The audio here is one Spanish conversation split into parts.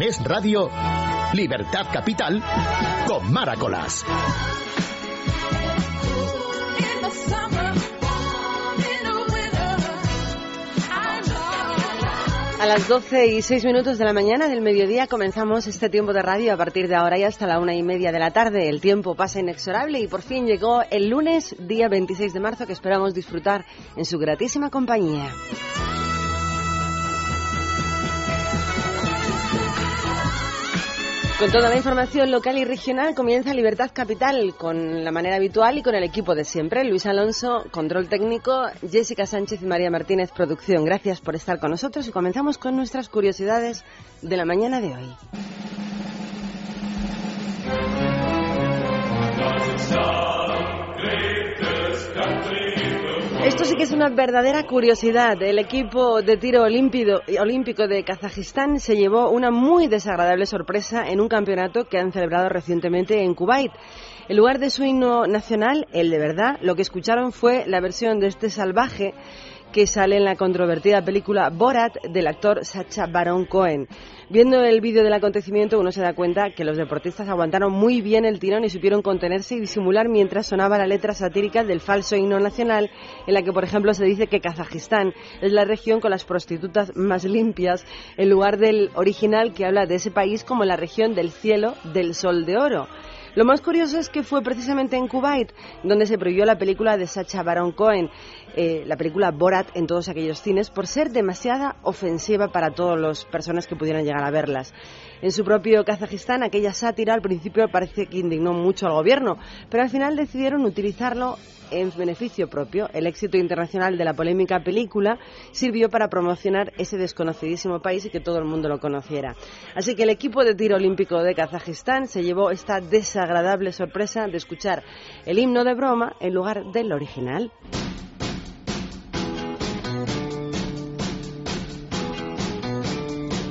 Es Radio, Libertad Capital, con Maracolas. A las 12 y 6 minutos de la mañana del mediodía comenzamos este tiempo de radio a partir de ahora y hasta la una y media de la tarde. El tiempo pasa inexorable y por fin llegó el lunes, día 26 de marzo, que esperamos disfrutar en su gratísima compañía. Con toda la información local y regional comienza Libertad Capital con la manera habitual y con el equipo de siempre. Luis Alonso, control técnico, Jessica Sánchez y María Martínez, producción. Gracias por estar con nosotros y comenzamos con nuestras curiosidades de la mañana de hoy. Esto sí que es una verdadera curiosidad. El equipo de tiro olímpico de Kazajistán se llevó una muy desagradable sorpresa en un campeonato que han celebrado recientemente en Kuwait. En lugar de su himno nacional, el de verdad, lo que escucharon fue la versión de este salvaje que sale en la controvertida película Borat del actor Sacha Baron Cohen. Viendo el vídeo del acontecimiento uno se da cuenta que los deportistas aguantaron muy bien el tirón y supieron contenerse y disimular mientras sonaba la letra satírica del falso himno nacional en la que por ejemplo se dice que Kazajistán es la región con las prostitutas más limpias en lugar del original que habla de ese país como la región del cielo del sol de oro. Lo más curioso es que fue precisamente en Kuwait donde se prohibió la película de Sacha Baron Cohen, eh, la película Borat en todos aquellos cines, por ser demasiada ofensiva para todas las personas que pudieran llegar a verlas. En su propio Kazajistán, aquella sátira al principio parece que indignó mucho al gobierno, pero al final decidieron utilizarlo en beneficio propio. El éxito internacional de la polémica película sirvió para promocionar ese desconocidísimo país y que todo el mundo lo conociera. Así que el equipo de tiro olímpico de Kazajistán se llevó esta desagradable sorpresa de escuchar el himno de broma en lugar del original.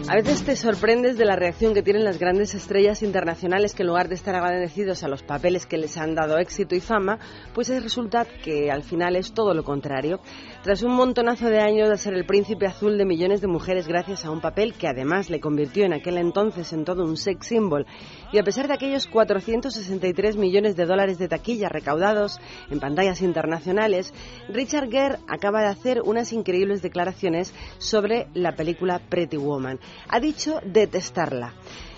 A veces te sorprendes de la reacción que tienen las grandes estrellas internacionales que en lugar de estar agradecidos a los papeles que les han dado éxito y fama, pues resulta que al final es todo lo contrario. Tras un montonazo de años de ser el príncipe azul de millones de mujeres gracias a un papel que además le convirtió en aquel entonces en todo un sex symbol, y a pesar de aquellos 463 millones de dólares de taquilla recaudados en pantallas internacionales, Richard Gere acaba de hacer unas increíbles declaraciones sobre la película Pretty Woman ha dicho detestarla.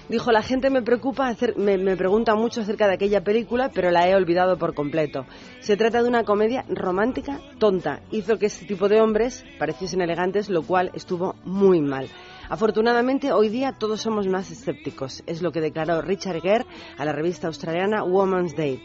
Dijo, la gente me preocupa, me, me, pregunta mucho acerca de aquella película, pero la he olvidado por completo. Se trata de una comedia romántica tonta. Hizo que este tipo de hombres pareciesen elegantes, lo cual estuvo muy mal. Afortunadamente, hoy día todos somos más escépticos, es lo que declaró Richard Gere a la revista australiana Woman's Day.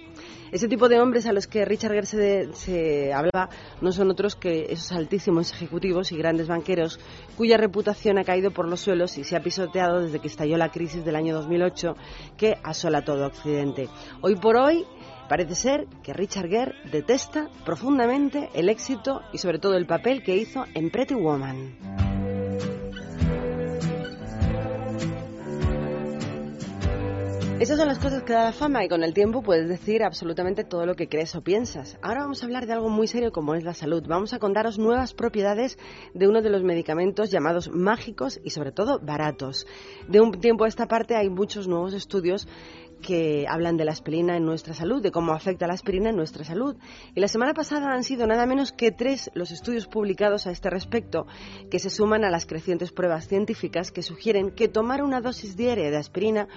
Ese tipo de hombres a los que Richard Gere se, hablaba no son otros que esos altísimos ejecutivos y grandes banqueros cuya reputación ha caído por los suelos y se ha pisoteado desde que estalló la crisis del año 2008 que asola todo Occidente. Hoy por hoy Parece ser que Richard Gere detesta profundamente el éxito y sobre todo el papel que hizo en Pretty Woman. Esas son las cosas que da la fama y con el tiempo puedes decir absolutamente todo lo que crees o piensas. Ahora vamos a hablar de algo muy serio como es la salud. Vamos a contaros nuevas propiedades de uno de los medicamentos llamados mágicos y sobre todo baratos. De un tiempo a esta parte hay muchos nuevos estudios que hablan de la aspirina en nuestra salud, de cómo afecta la aspirina en nuestra salud. Y la semana pasada han sido nada menos que tres los estudios publicados a este respecto, que se suman a las crecientes pruebas científicas que sugieren que tomar una dosis diaria de aspirina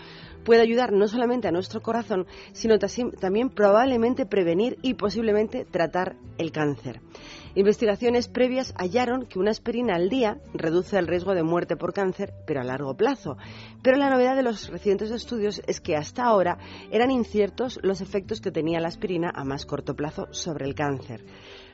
puede ayudar no solamente a nuestro corazón, sino también probablemente prevenir y posiblemente tratar el cáncer. Investigaciones previas hallaron que una aspirina al día reduce el riesgo de muerte por cáncer, pero a largo plazo. Pero la novedad de los recientes estudios es que hasta ahora eran inciertos los efectos que tenía la aspirina a más corto plazo sobre el cáncer.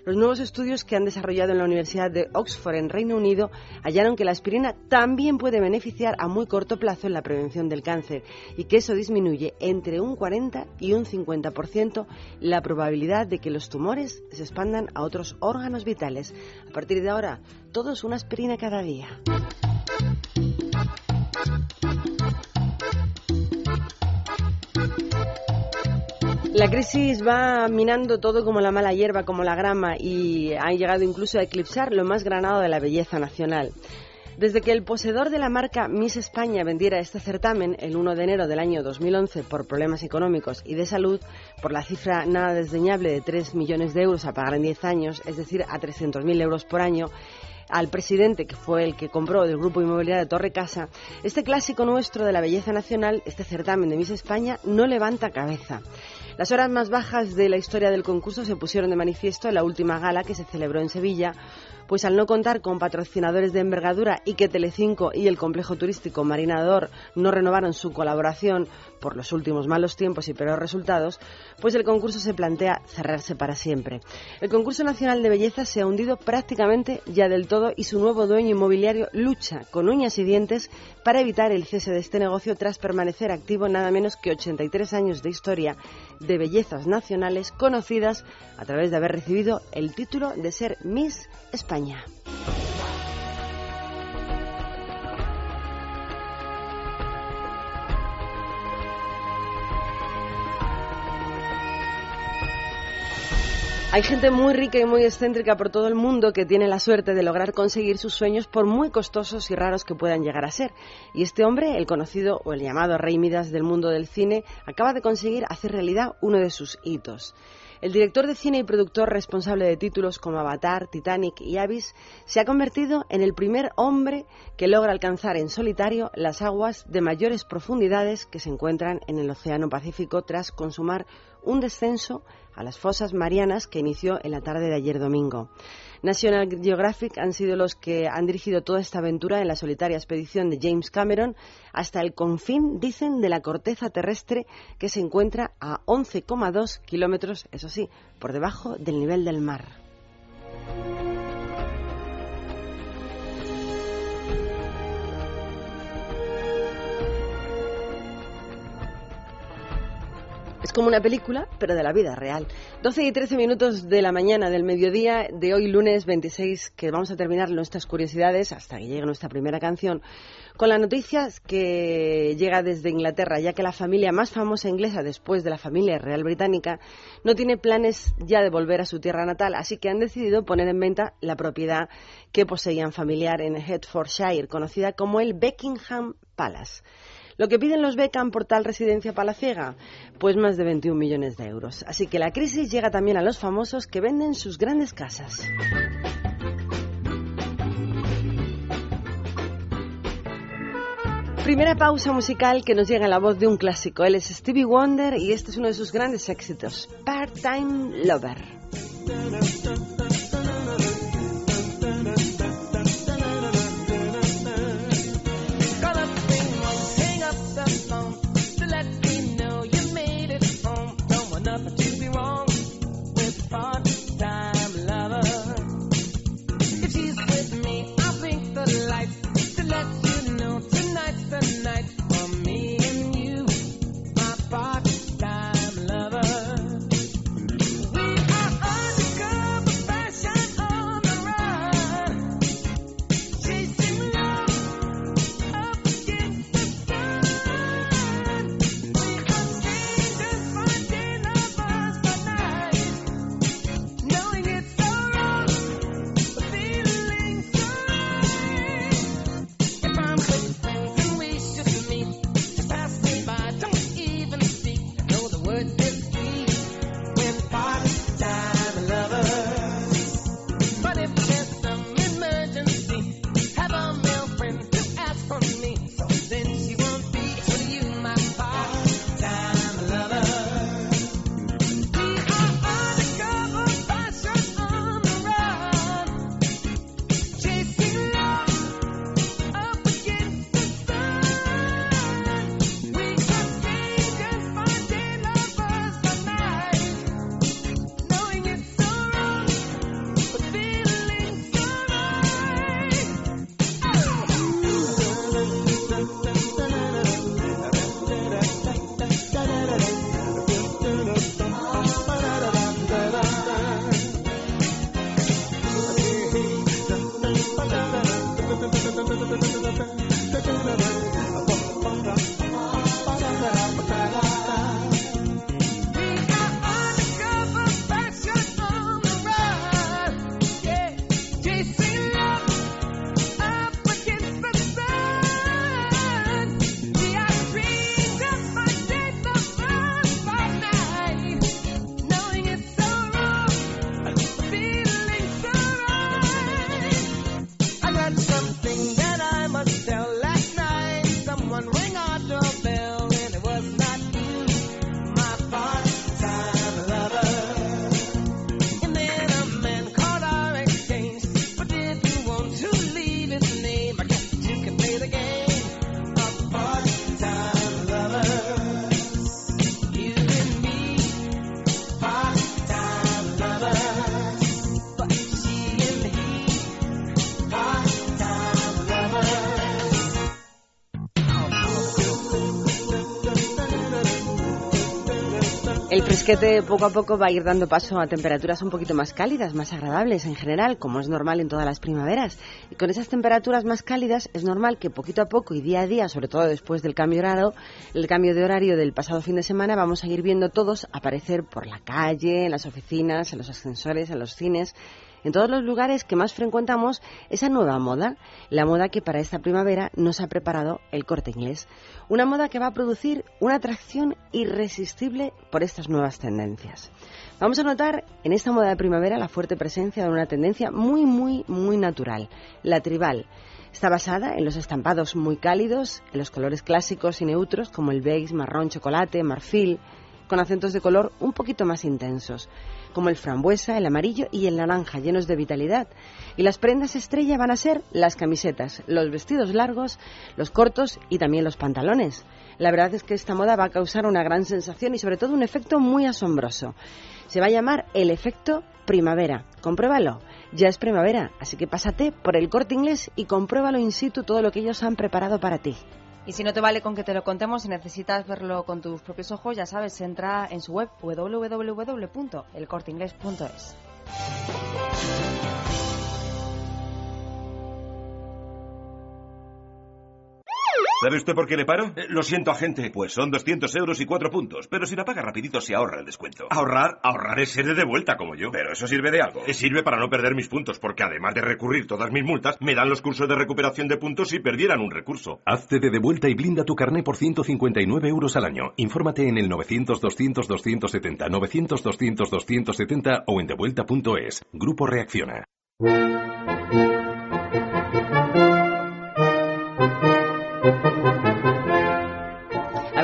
Los nuevos estudios que han desarrollado en la Universidad de Oxford en Reino Unido hallaron que la aspirina también puede beneficiar a muy corto plazo en la prevención del cáncer y que eso disminuye entre un 40 y un 50% la probabilidad de que los tumores se expandan a otros órganos vitales. A partir de ahora, todo es una aspirina cada día. La crisis va minando todo como la mala hierba, como la grama, y ha llegado incluso a eclipsar lo más granado de la belleza nacional. Desde que el poseedor de la marca Miss España vendiera este certamen el 1 de enero del año 2011 por problemas económicos y de salud, por la cifra nada desdeñable de 3 millones de euros a pagar en 10 años, es decir, a 300.000 euros por año, al presidente, que fue el que compró del grupo inmobiliario Torre Casa, este clásico nuestro de la belleza nacional, este certamen de Miss España, no levanta cabeza. Las horas más bajas de la historia del concurso se pusieron de manifiesto en la última gala que se celebró en Sevilla, pues al no contar con patrocinadores de envergadura y que Telecinco y el complejo turístico Marinador no renovaron su colaboración por los últimos malos tiempos y peores resultados, pues el concurso se plantea cerrarse para siempre. El concurso nacional de belleza se ha hundido prácticamente ya del todo y su nuevo dueño inmobiliario lucha con uñas y dientes para evitar el cese de este negocio tras permanecer activo nada menos que 83 años de historia de bellezas nacionales conocidas a través de haber recibido el título de ser Miss España. Hay gente muy rica y muy excéntrica por todo el mundo que tiene la suerte de lograr conseguir sus sueños por muy costosos y raros que puedan llegar a ser. Y este hombre, el conocido o el llamado Rey Midas del mundo del cine, acaba de conseguir hacer realidad uno de sus hitos. El director de cine y productor responsable de títulos como Avatar, Titanic y Abyss se ha convertido en el primer hombre que logra alcanzar en solitario las aguas de mayores profundidades que se encuentran en el Océano Pacífico tras consumar un descenso a las fosas marianas que inició en la tarde de ayer domingo. National Geographic han sido los que han dirigido toda esta aventura en la solitaria expedición de James Cameron hasta el confín, dicen, de la corteza terrestre que se encuentra a 11,2 kilómetros, eso sí, por debajo del nivel del mar. Es como una película, pero de la vida real. 12 y 13 minutos de la mañana del mediodía de hoy, lunes 26, que vamos a terminar nuestras curiosidades hasta que llegue nuestra primera canción, con la noticia que llega desde Inglaterra, ya que la familia más famosa inglesa después de la familia real británica no tiene planes ya de volver a su tierra natal, así que han decidido poner en venta la propiedad que poseían familiar en Hertfordshire, conocida como el Beckingham Palace. Lo que piden los Beckham por tal residencia palaciega, pues más de 21 millones de euros. Así que la crisis llega también a los famosos que venden sus grandes casas. Primera pausa musical que nos llega en la voz de un clásico. Él es Stevie Wonder y este es uno de sus grandes éxitos, Part-Time Lover. Fresquete poco a poco va a ir dando paso a temperaturas un poquito más cálidas, más agradables en general, como es normal en todas las primaveras. Y con esas temperaturas más cálidas es normal que poquito a poco y día a día, sobre todo después del cambio horario, el cambio de horario del pasado fin de semana, vamos a ir viendo todos aparecer por la calle, en las oficinas, en los ascensores, en los cines en todos los lugares que más frecuentamos esa nueva moda, la moda que para esta primavera nos ha preparado el corte inglés. Una moda que va a producir una atracción irresistible por estas nuevas tendencias. Vamos a notar en esta moda de primavera la fuerte presencia de una tendencia muy, muy, muy natural, la tribal. Está basada en los estampados muy cálidos, en los colores clásicos y neutros como el beige, marrón, chocolate, marfil, con acentos de color un poquito más intensos como el frambuesa, el amarillo y el naranja, llenos de vitalidad. Y las prendas estrella van a ser las camisetas, los vestidos largos, los cortos y también los pantalones. La verdad es que esta moda va a causar una gran sensación y sobre todo un efecto muy asombroso. Se va a llamar el efecto primavera. Compruébalo. Ya es primavera, así que pásate por el corte inglés y compruébalo in situ todo lo que ellos han preparado para ti. Y si no te vale con que te lo contemos, si necesitas verlo con tus propios ojos, ya sabes, entra en su web www.elcorteingles.es. ¿Sabe usted por qué le paro? Eh, lo siento, agente. Pues son 200 euros y cuatro puntos. Pero si la paga rapidito se ahorra el descuento. Ahorrar, ahorrar es ser de vuelta como yo. Pero eso sirve de algo. Eh, sirve para no perder mis puntos, porque además de recurrir todas mis multas, me dan los cursos de recuperación de puntos si perdieran un recurso. Hazte de devuelta y blinda tu carné por 159 euros al año. Infórmate en el 900-200-270, 900-200-270 o en devuelta.es. Grupo Reacciona.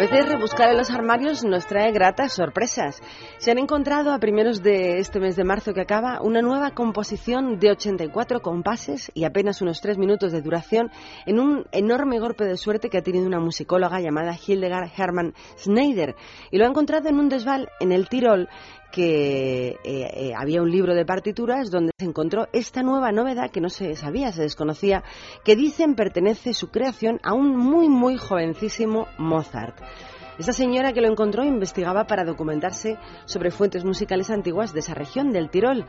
Veces rebuscar en los armarios nos trae gratas sorpresas. Se han encontrado a primeros de este mes de marzo que acaba una nueva composición de 84 compases y apenas unos 3 minutos de duración en un enorme golpe de suerte que ha tenido una musicóloga llamada Hildegard Hermann Schneider. Y lo ha encontrado en un desval en el Tirol que eh, eh, había un libro de partituras donde se encontró esta nueva novedad que no se sabía, se desconocía, que dicen pertenece su creación a un muy, muy jovencísimo Mozart. Esta señora que lo encontró investigaba para documentarse sobre fuentes musicales antiguas de esa región del Tirol.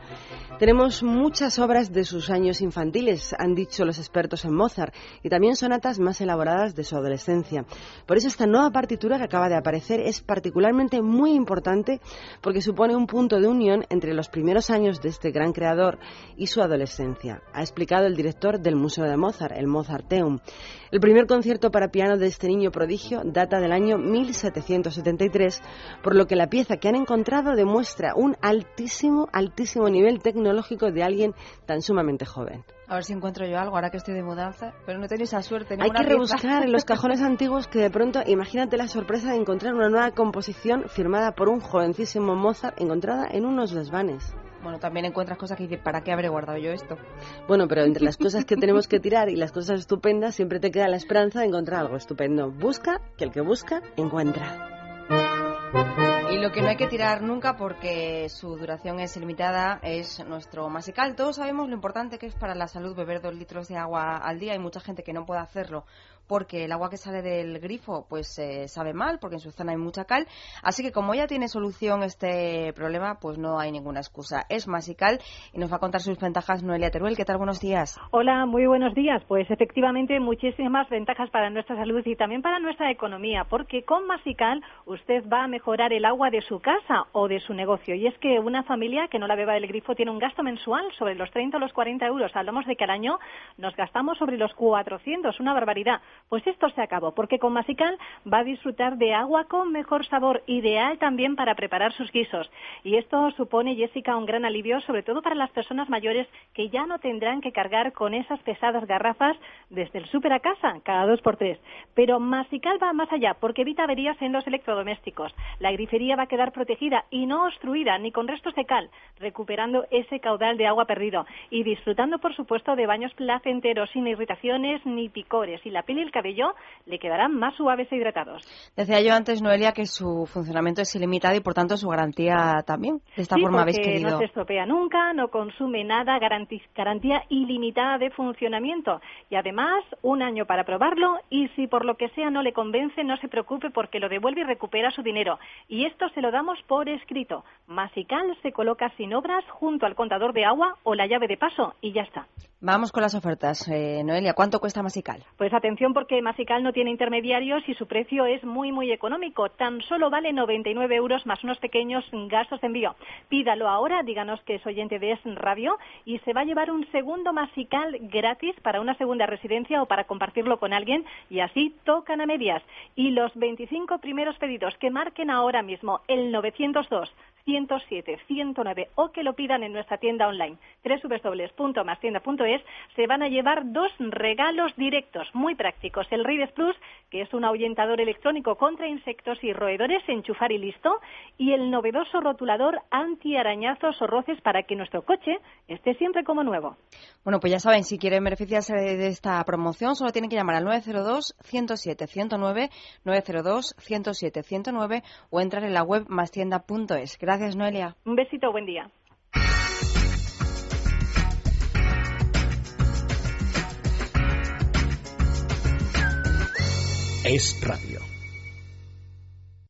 Tenemos muchas obras de sus años infantiles, han dicho los expertos en Mozart, y también sonatas más elaboradas de su adolescencia. Por eso esta nueva partitura que acaba de aparecer es particularmente muy importante porque supone un punto de unión entre los primeros años de este gran creador y su adolescencia, ha explicado el director del Museo de Mozart, el Mozarteum. El primer concierto para piano de este niño prodigio data del año 1773, por lo que la pieza que han encontrado demuestra un altísimo, altísimo nivel tecnológico de alguien tan sumamente joven. A ver si encuentro yo algo ahora que estoy de mudanza, pero no tengo esa suerte. Hay que rebuscar en los cajones antiguos que de pronto, imagínate la sorpresa de encontrar una nueva composición firmada por un jovencísimo Mozart encontrada en unos desvanes. Bueno, también encuentras cosas que dices, ¿para qué habré guardado yo esto? Bueno, pero entre las cosas que tenemos que tirar y las cosas estupendas, siempre te queda la esperanza de encontrar algo estupendo. Busca, que el que busca, encuentra. Y lo que no hay que tirar nunca porque su duración es limitada es nuestro masical. Todos sabemos lo importante que es para la salud beber dos litros de agua al día. Hay mucha gente que no puede hacerlo porque el agua que sale del grifo pues eh, sabe mal, porque en su zona hay mucha cal. Así que como ya tiene solución este problema, pues no hay ninguna excusa. Es Masical y nos va a contar sus ventajas Noelia Teruel. ¿Qué tal? Buenos días. Hola, muy buenos días. Pues efectivamente muchísimas ventajas para nuestra salud y también para nuestra economía, porque con Masical usted va a mejorar el agua de su casa o de su negocio. Y es que una familia que no la beba del grifo tiene un gasto mensual sobre los 30 o los 40 euros. Hablamos de que al año nos gastamos sobre los 400, una barbaridad. Pues esto se acabó, porque con Masical va a disfrutar de agua con mejor sabor, ideal también para preparar sus guisos. Y esto supone, Jessica, un gran alivio, sobre todo para las personas mayores que ya no tendrán que cargar con esas pesadas garrafas desde el súper a casa, cada dos por tres. Pero Masical va más allá, porque evita averías en los electrodomésticos. La grifería va a quedar protegida y no obstruida ni con restos de cal, recuperando ese caudal de agua perdido y disfrutando, por supuesto, de baños placenteros sin irritaciones ni picores. Y la piel cabello le quedarán más suaves e hidratados. Decía yo antes, Noelia, que su funcionamiento es ilimitado y por tanto su garantía también. De esta forma habéis querido. No se estropea nunca, no consume nada, garantía ilimitada de funcionamiento. Y además, un año para probarlo y si por lo que sea no le convence, no se preocupe porque lo devuelve y recupera su dinero. Y esto esto se lo damos por escrito. Masical se coloca sin obras junto al contador de agua o la llave de paso y ya está. Vamos con las ofertas. Eh, Noelia, ¿cuánto cuesta Masical? Pues atención porque Masical no tiene intermediarios y su precio es muy, muy económico. Tan solo vale 99 euros más unos pequeños gastos de envío. Pídalo ahora, díganos que es oyente de Es Radio y se va a llevar un segundo Masical gratis para una segunda residencia o para compartirlo con alguien y así tocan a medias. Y los 25 primeros pedidos que marquen ahora mismo el 902 107 109 o que lo pidan en nuestra tienda online www.mastienda.es se van a llevar dos regalos directos muy prácticos. El Rides Plus, que es un ahuyentador electrónico contra insectos y roedores, enchufar y listo, y el novedoso rotulador anti-arañazos o roces para que nuestro coche esté siempre como nuevo. Bueno, pues ya saben, si quieren beneficiarse de esta promoción, solo tienen que llamar al 902 107 109 902 107 109 o entrar en la web mastienda.es. Gracias, Noelia. Un besito, buen día. Es Radio.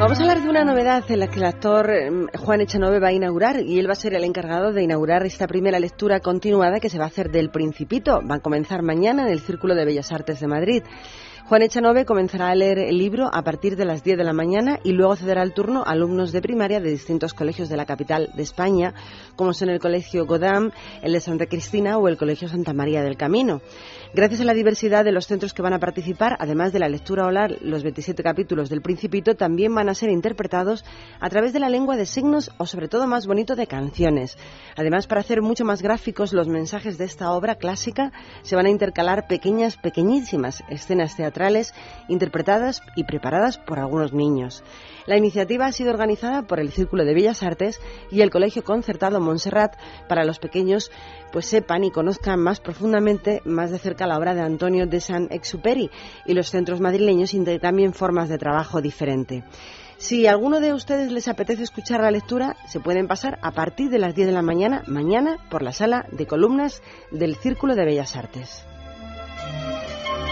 Vamos a hablar de una novedad en la que el actor em, Juan Echanove va a inaugurar y él va a ser el encargado de inaugurar esta primera lectura continuada que se va a hacer del Principito. Va a comenzar mañana en el Círculo de Bellas Artes de Madrid. Juan Echanove comenzará a leer el libro a partir de las 10 de la mañana y luego cederá el turno a alumnos de primaria de distintos colegios de la capital de España, como son el Colegio Godam, el de Santa Cristina o el Colegio Santa María del Camino. Gracias a la diversidad de los centros que van a participar, además de la lectura oral, los 27 capítulos del Principito también van a ser interpretados a través de la lengua de signos o, sobre todo, más bonito, de canciones. Además, para hacer mucho más gráficos los mensajes de esta obra clásica, se van a intercalar pequeñas, pequeñísimas escenas teatrales interpretadas y preparadas por algunos niños. La iniciativa ha sido organizada por el Círculo de Bellas Artes y el Colegio Concertado Montserrat para los pequeños pues sepan y conozcan más profundamente, más de cerca la obra de Antonio de Saint-Exupéry y los centros madrileños intercambian formas de trabajo diferente. Si a alguno de ustedes les apetece escuchar la lectura, se pueden pasar a partir de las 10 de la mañana, mañana, por la sala de columnas del Círculo de Bellas Artes.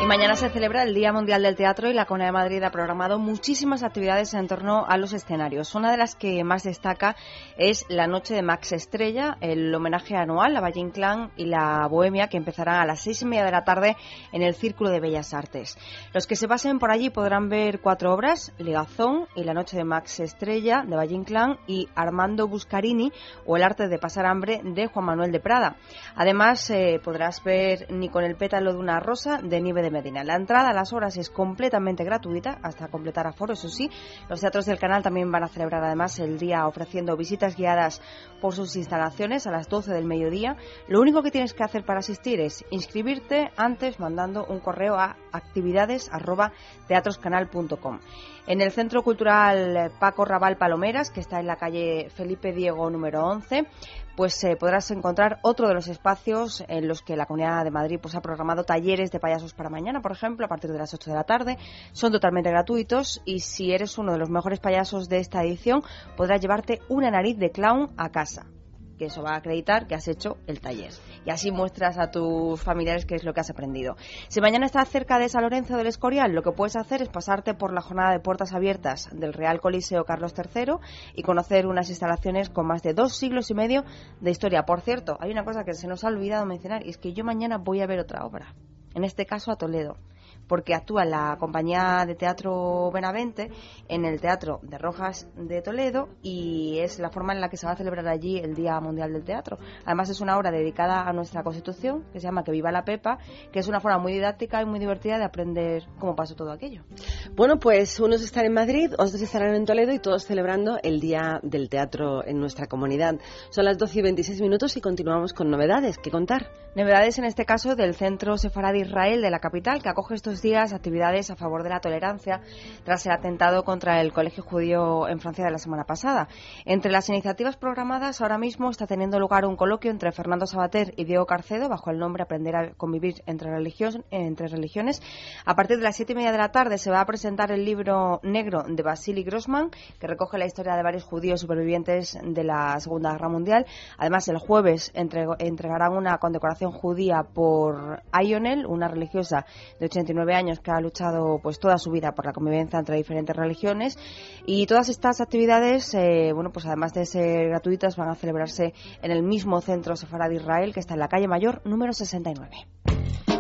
Y mañana se celebra el Día Mundial del Teatro y la Comunidad de Madrid ha programado muchísimas actividades en torno a los escenarios. Una de las que más destaca es la Noche de Max Estrella, el homenaje anual a Valle Inclán y la Bohemia que empezará a las seis y media de la tarde en el Círculo de Bellas Artes. Los que se pasen por allí podrán ver cuatro obras, Ligazón y la Noche de Max Estrella de Valle Inclán y Armando Buscarini o El arte de pasar hambre de Juan Manuel de Prada. Además eh, podrás ver Ni con el pétalo de una rosa de Nieve de Medina. La entrada a las horas es completamente gratuita hasta completar aforo, eso sí. Los teatros del canal también van a celebrar además el día ofreciendo visitas guiadas por sus instalaciones a las 12 del mediodía. Lo único que tienes que hacer para asistir es inscribirte antes mandando un correo a actividades@teatroscanal.com. En el Centro Cultural Paco Raval Palomeras, que está en la calle Felipe Diego número 11, pues eh, podrás encontrar otro de los espacios en los que la Comunidad de Madrid pues, ha programado talleres de payasos para mañana, por ejemplo, a partir de las 8 de la tarde. Son totalmente gratuitos y si eres uno de los mejores payasos de esta edición, podrás llevarte una nariz de clown a casa que eso va a acreditar que has hecho el taller. Y así muestras a tus familiares qué es lo que has aprendido. Si mañana estás cerca de San Lorenzo del Escorial, lo que puedes hacer es pasarte por la jornada de puertas abiertas del Real Coliseo Carlos III y conocer unas instalaciones con más de dos siglos y medio de historia. Por cierto, hay una cosa que se nos ha olvidado mencionar y es que yo mañana voy a ver otra obra. En este caso a Toledo. Porque actúa la compañía de teatro Benavente en el Teatro de Rojas de Toledo y es la forma en la que se va a celebrar allí el Día Mundial del Teatro. Además es una obra dedicada a nuestra Constitución que se llama Que viva la Pepa, que es una forma muy didáctica y muy divertida de aprender cómo pasó todo aquello. Bueno, pues unos están en Madrid, otros estarán en Toledo y todos celebrando el Día del Teatro en nuestra comunidad. Son las 12 y 26 minutos y continuamos con novedades que contar. Novedades en este caso del Centro Sefarad de Israel de la capital, que acoge estos días actividades a favor de la tolerancia tras el atentado contra el Colegio Judío en Francia de la semana pasada. Entre las iniciativas programadas ahora mismo está teniendo lugar un coloquio entre Fernando Sabater y Diego Carcedo bajo el nombre Aprender a convivir entre, entre religiones. A partir de las siete y media de la tarde se va a presentar el libro negro de Vasily Grossman, que recoge la historia de varios judíos supervivientes de la Segunda Guerra Mundial. Además, el jueves entregarán una condecoración judía por Ionel, una religiosa de 89 años que ha luchado pues toda su vida por la convivencia entre diferentes religiones. Y todas estas actividades, eh, bueno, pues además de ser gratuitas, van a celebrarse en el mismo centro Sefarad de Israel, que está en la calle Mayor número 69.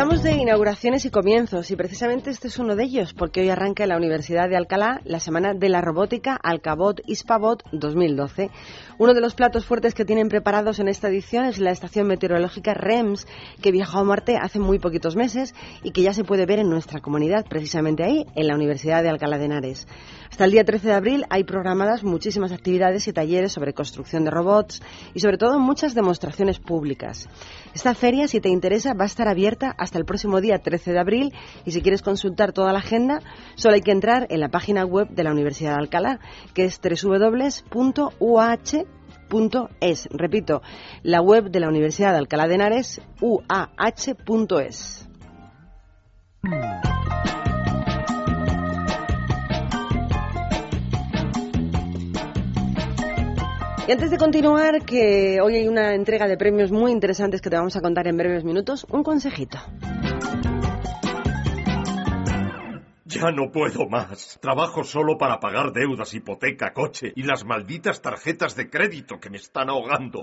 Estamos de inauguraciones y comienzos y precisamente este es uno de ellos porque hoy arranca en la Universidad de Alcalá la Semana de la Robótica Alcabot Ispabot 2012. Uno de los platos fuertes que tienen preparados en esta edición es la estación meteorológica REMS que viajó a Marte hace muy poquitos meses y que ya se puede ver en nuestra comunidad, precisamente ahí, en la Universidad de Alcalá de Henares. Hasta el día 13 de abril hay programadas muchísimas actividades y talleres sobre construcción de robots y sobre todo muchas demostraciones públicas. Esta feria, si te interesa, va a estar abierta hasta el próximo día 13 de abril y si quieres consultar toda la agenda, solo hay que entrar en la página web de la Universidad de Alcalá, que es www.uah.es. Repito, la web de la Universidad de Alcalá de Henares, uah.es. Y antes de continuar, que hoy hay una entrega de premios muy interesantes que te vamos a contar en breves minutos, un consejito. Ya no puedo más. Trabajo solo para pagar deudas, hipoteca, coche y las malditas tarjetas de crédito que me están ahogando.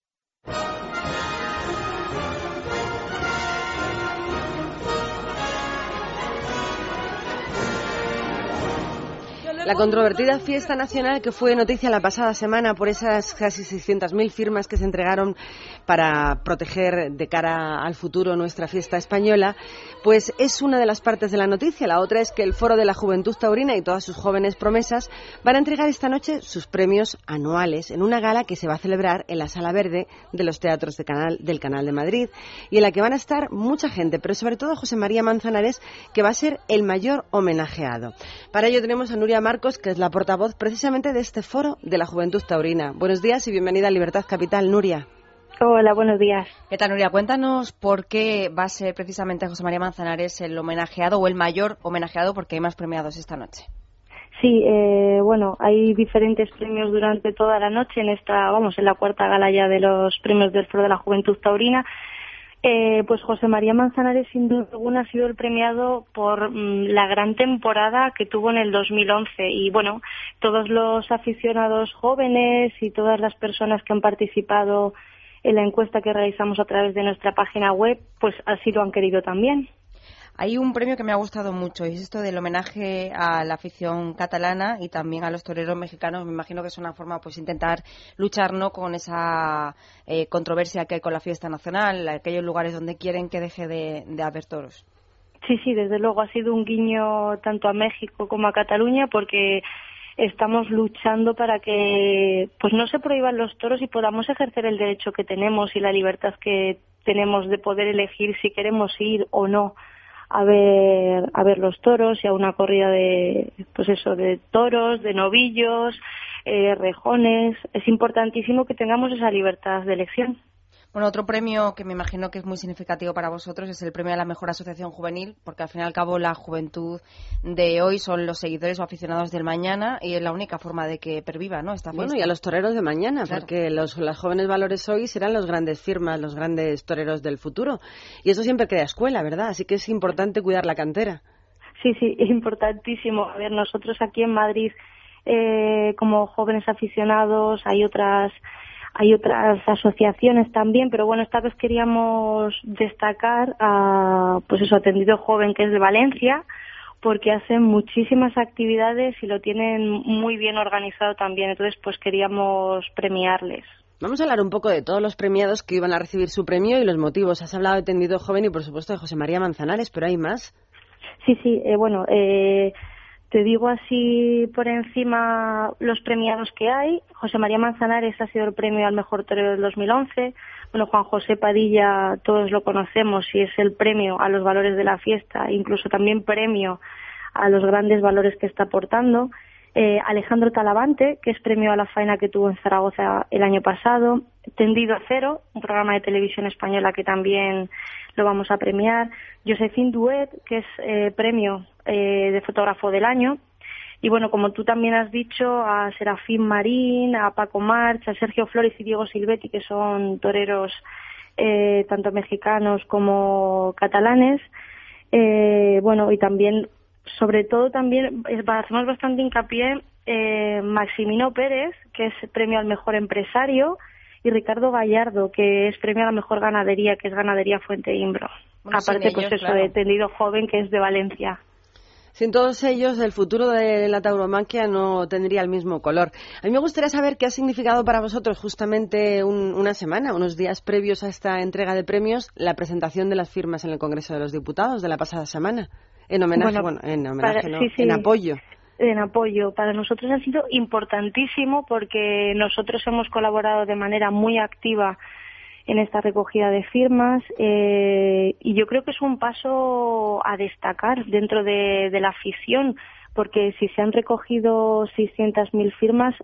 La controvertida fiesta nacional que fue noticia la pasada semana por esas casi 600.000 firmas que se entregaron para proteger de cara al futuro nuestra fiesta española, pues es una de las partes de la noticia. La otra es que el Foro de la Juventud Taurina y todas sus jóvenes promesas van a entregar esta noche sus premios anuales en una gala que se va a celebrar en la Sala Verde de los teatros de canal, del Canal de Madrid y en la que van a estar mucha gente, pero sobre todo José María Manzanares, que va a ser el mayor homenajeado. Para ello tenemos a Nuria Marcos, que es la portavoz precisamente de este foro de la Juventud Taurina. Buenos días y bienvenida a Libertad Capital, Nuria. Hola, buenos días. ¿Qué tal, Nuria? Cuéntanos por qué va a ser precisamente José María Manzanares el homenajeado o el mayor homenajeado porque hay más premiados esta noche. Sí, eh, bueno, hay diferentes premios durante toda la noche en esta, vamos, en la cuarta gala ya de los premios del Foro de la Juventud Taurina. Eh, pues José María Manzanares, sin duda alguna, ha sido el premiado por mm, la gran temporada que tuvo en el 2011. Y bueno, todos los aficionados jóvenes y todas las personas que han participado en la encuesta que realizamos a través de nuestra página web, pues así lo han querido también. Hay un premio que me ha gustado mucho y es esto del homenaje a la afición catalana y también a los toreros mexicanos. Me imagino que es una forma pues intentar luchar ¿no? con esa eh, controversia que hay con la fiesta nacional, aquellos lugares donde quieren que deje de, de haber toros. Sí, sí, desde luego ha sido un guiño tanto a México como a Cataluña porque estamos luchando para que pues no se prohíban los toros y podamos ejercer el derecho que tenemos y la libertad que tenemos de poder elegir si queremos ir o no a ver a ver los toros y a una corrida de pues eso de toros de novillos eh, rejones. Es importantísimo que tengamos esa libertad de elección Bueno, otro premio que me imagino que es muy significativo para vosotros es el premio a la mejor asociación juvenil, porque al fin y al cabo la juventud de hoy son los seguidores o aficionados del mañana y es la única forma de que perviva, ¿no? Esta Bueno, y a los toreros de mañana, porque los, los jóvenes valores hoy serán los grandes firmas, los grandes toreros del futuro. Y eso siempre crea escuela, ¿verdad? Así que es importante cuidar la cantera. Sí, sí, es importantísimo. A ver, nosotros aquí en Madrid, eh, como jóvenes aficionados, hay otras hay otras asociaciones también, pero bueno, esta vez queríamos destacar a, pues eso, Atendido Joven, que es de Valencia, porque hacen muchísimas actividades y lo tienen muy bien organizado también. Entonces, pues queríamos premiarles. Vamos a hablar un poco de todos los premiados que iban a recibir su premio y los motivos. Has hablado de Tendido Joven y, por supuesto, de José María Manzanares, pero hay más. Sí, sí, eh, bueno, eh, te digo así por encima los premiados que hay. José María Manzanares ha sido el premio al mejor torero del 2011. Bueno, Juan José Padilla, todos lo conocemos y es el premio a los valores de la fiesta, incluso también premio a los grandes valores que está aportando. Eh, Alejandro Talavante, que es premio a la faena que tuvo en Zaragoza el año pasado. Tendido a Cero, un programa de televisión española que también lo vamos a premiar. Josephine Duet, que es eh, premio eh, de fotógrafo del año. Y bueno, como tú también has dicho, a Serafín Marín, a Paco March, a Sergio Flores y Diego Silvetti, que son toreros eh, tanto mexicanos como catalanes. bueno, y también, sobre todo también, hacemos bastante hincapié eh, Maximino Pérez, que es premio al mejor empresario, y Ricardo Gallardo, que es premio a la mejor ganadería, que es Ganadería Fuente Imbro. Aparte, pues eso, de tendido joven, que es de Valencia. Sin todos ellos, el futuro de la tauromaquia no tendría el mismo color. A mí me gustaría saber qué ha significado para vosotros justamente una semana, unos días previos a esta entrega de premios, la presentación de las firmas en el Congreso de los Diputados de la pasada semana, en homenaje, bueno, en homenaje, en apoyo en apoyo. Para nosotros ha sido importantísimo porque nosotros hemos colaborado de manera muy activa en esta recogida de firmas eh, y yo creo que es un paso a destacar dentro de, la afición porque si se han recogido 600.000 firmas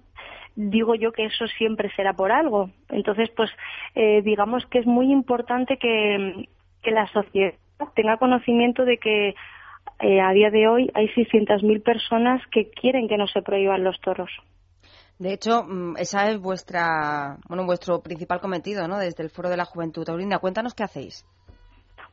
digo yo que eso siempre será por algo. Entonces, pues eh, digamos que es muy importante que, que la sociedad tenga conocimiento de que eh, a día de hoy hay 600.000 personas que quieren que no se prohíban los toros. De hecho, mm, esa es vuestra, bueno, vuestro principal cometido, ¿no? Desde el Foro de la Juventud Taurina. Cuéntanos qué hacéis.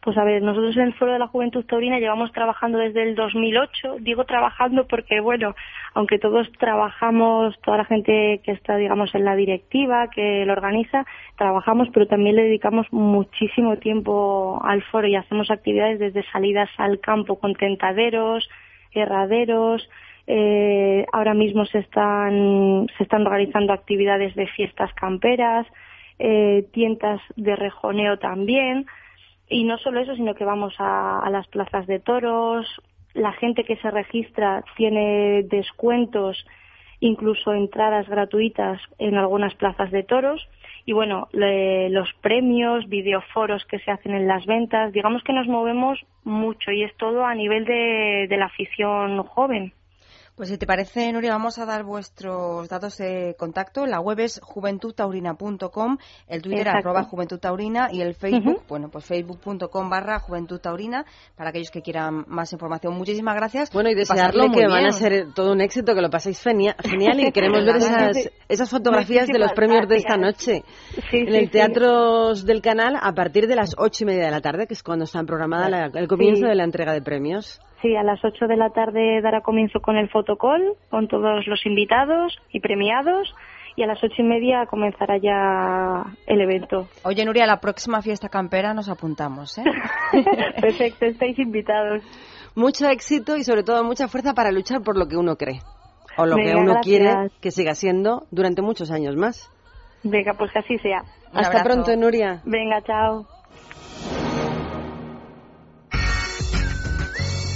Pues a ver, nosotros en el Foro de la Juventud Taurina llevamos trabajando desde el 2008. Digo trabajando porque, bueno, aunque todos trabajamos, toda la gente que está, digamos, en la directiva, que lo organiza, trabajamos, pero también le dedicamos muchísimo tiempo al foro y hacemos actividades desde salidas al campo con tentaderos, herraderos, eh, ahora mismo se están, se están organizando actividades de fiestas camperas, eh, tiendas de rejoneo también. Y no solo eso, sino que vamos a, las plazas de toros, la gente que se registra tiene descuentos, incluso entradas gratuitas en algunas plazas de toros. Y bueno, los premios, videoforos que se hacen en las ventas, digamos que nos movemos mucho y es todo a nivel de la afición joven. Pues si te parece, Nuria, vamos a dar vuestros datos de contacto. La web es juventudtaurina.com, el Twitter arroba juventudtaurina y el Facebook, bueno, pues facebook.com barra juventudtaurina para aquellos que quieran más información. Muchísimas gracias. Bueno, y desearle que van a ser todo un éxito, que lo paséis genial y queremos ver esas, esas fotografías de los premios de esta noche en el Teatro del Canal a partir de las ocho y media de la tarde, que es cuando está programada el comienzo de la entrega de premios. Sí, a las 8 de la tarde dará comienzo con el fotocall, con todos los invitados y premiados, y a las ocho y media comenzará ya el evento. Oye, Nuria, la próxima fiesta campera nos apuntamos, ¿eh? Perfecto, estáis invitados. Mucho éxito y sobre todo mucha fuerza para luchar por lo que uno cree, o lo que uno quiere que siga siendo durante muchos años más. Venga, pues que así sea. Hasta pronto, Nuria. Venga, chao.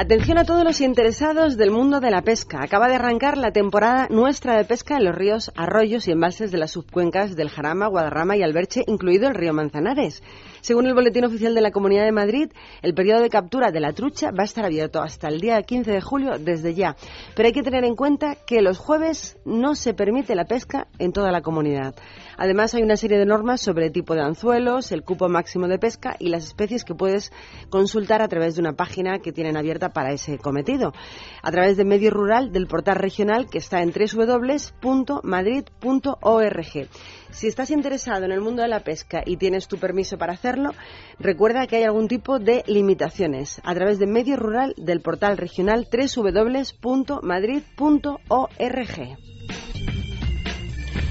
Atención a todos los interesados del mundo de la pesca. Acaba de arrancar la temporada nuestra de pesca en los ríos, arroyos y embalses de las subcuencas del Jarama, Guadarrama y Alberche, incluido el río Manzanares. Según el Boletín Oficial de la Comunidad de Madrid, el periodo de captura de la trucha va a estar abierto hasta el día 15 de julio desde ya. Pero hay que tener en cuenta que los jueves no se permite la pesca en toda la comunidad. Además, hay una serie de normas sobre el tipo de anzuelos, el cupo máximo de pesca y las especies que puedes consultar a través de una página que tienen abierta para ese cometido. A través de Medio Rural del portal regional que está en www.madrid.org. Si estás interesado en el mundo de la pesca y tienes tu permiso para hacerlo, recuerda que hay algún tipo de limitaciones a través de Medio Rural del portal regional www.madrid.org.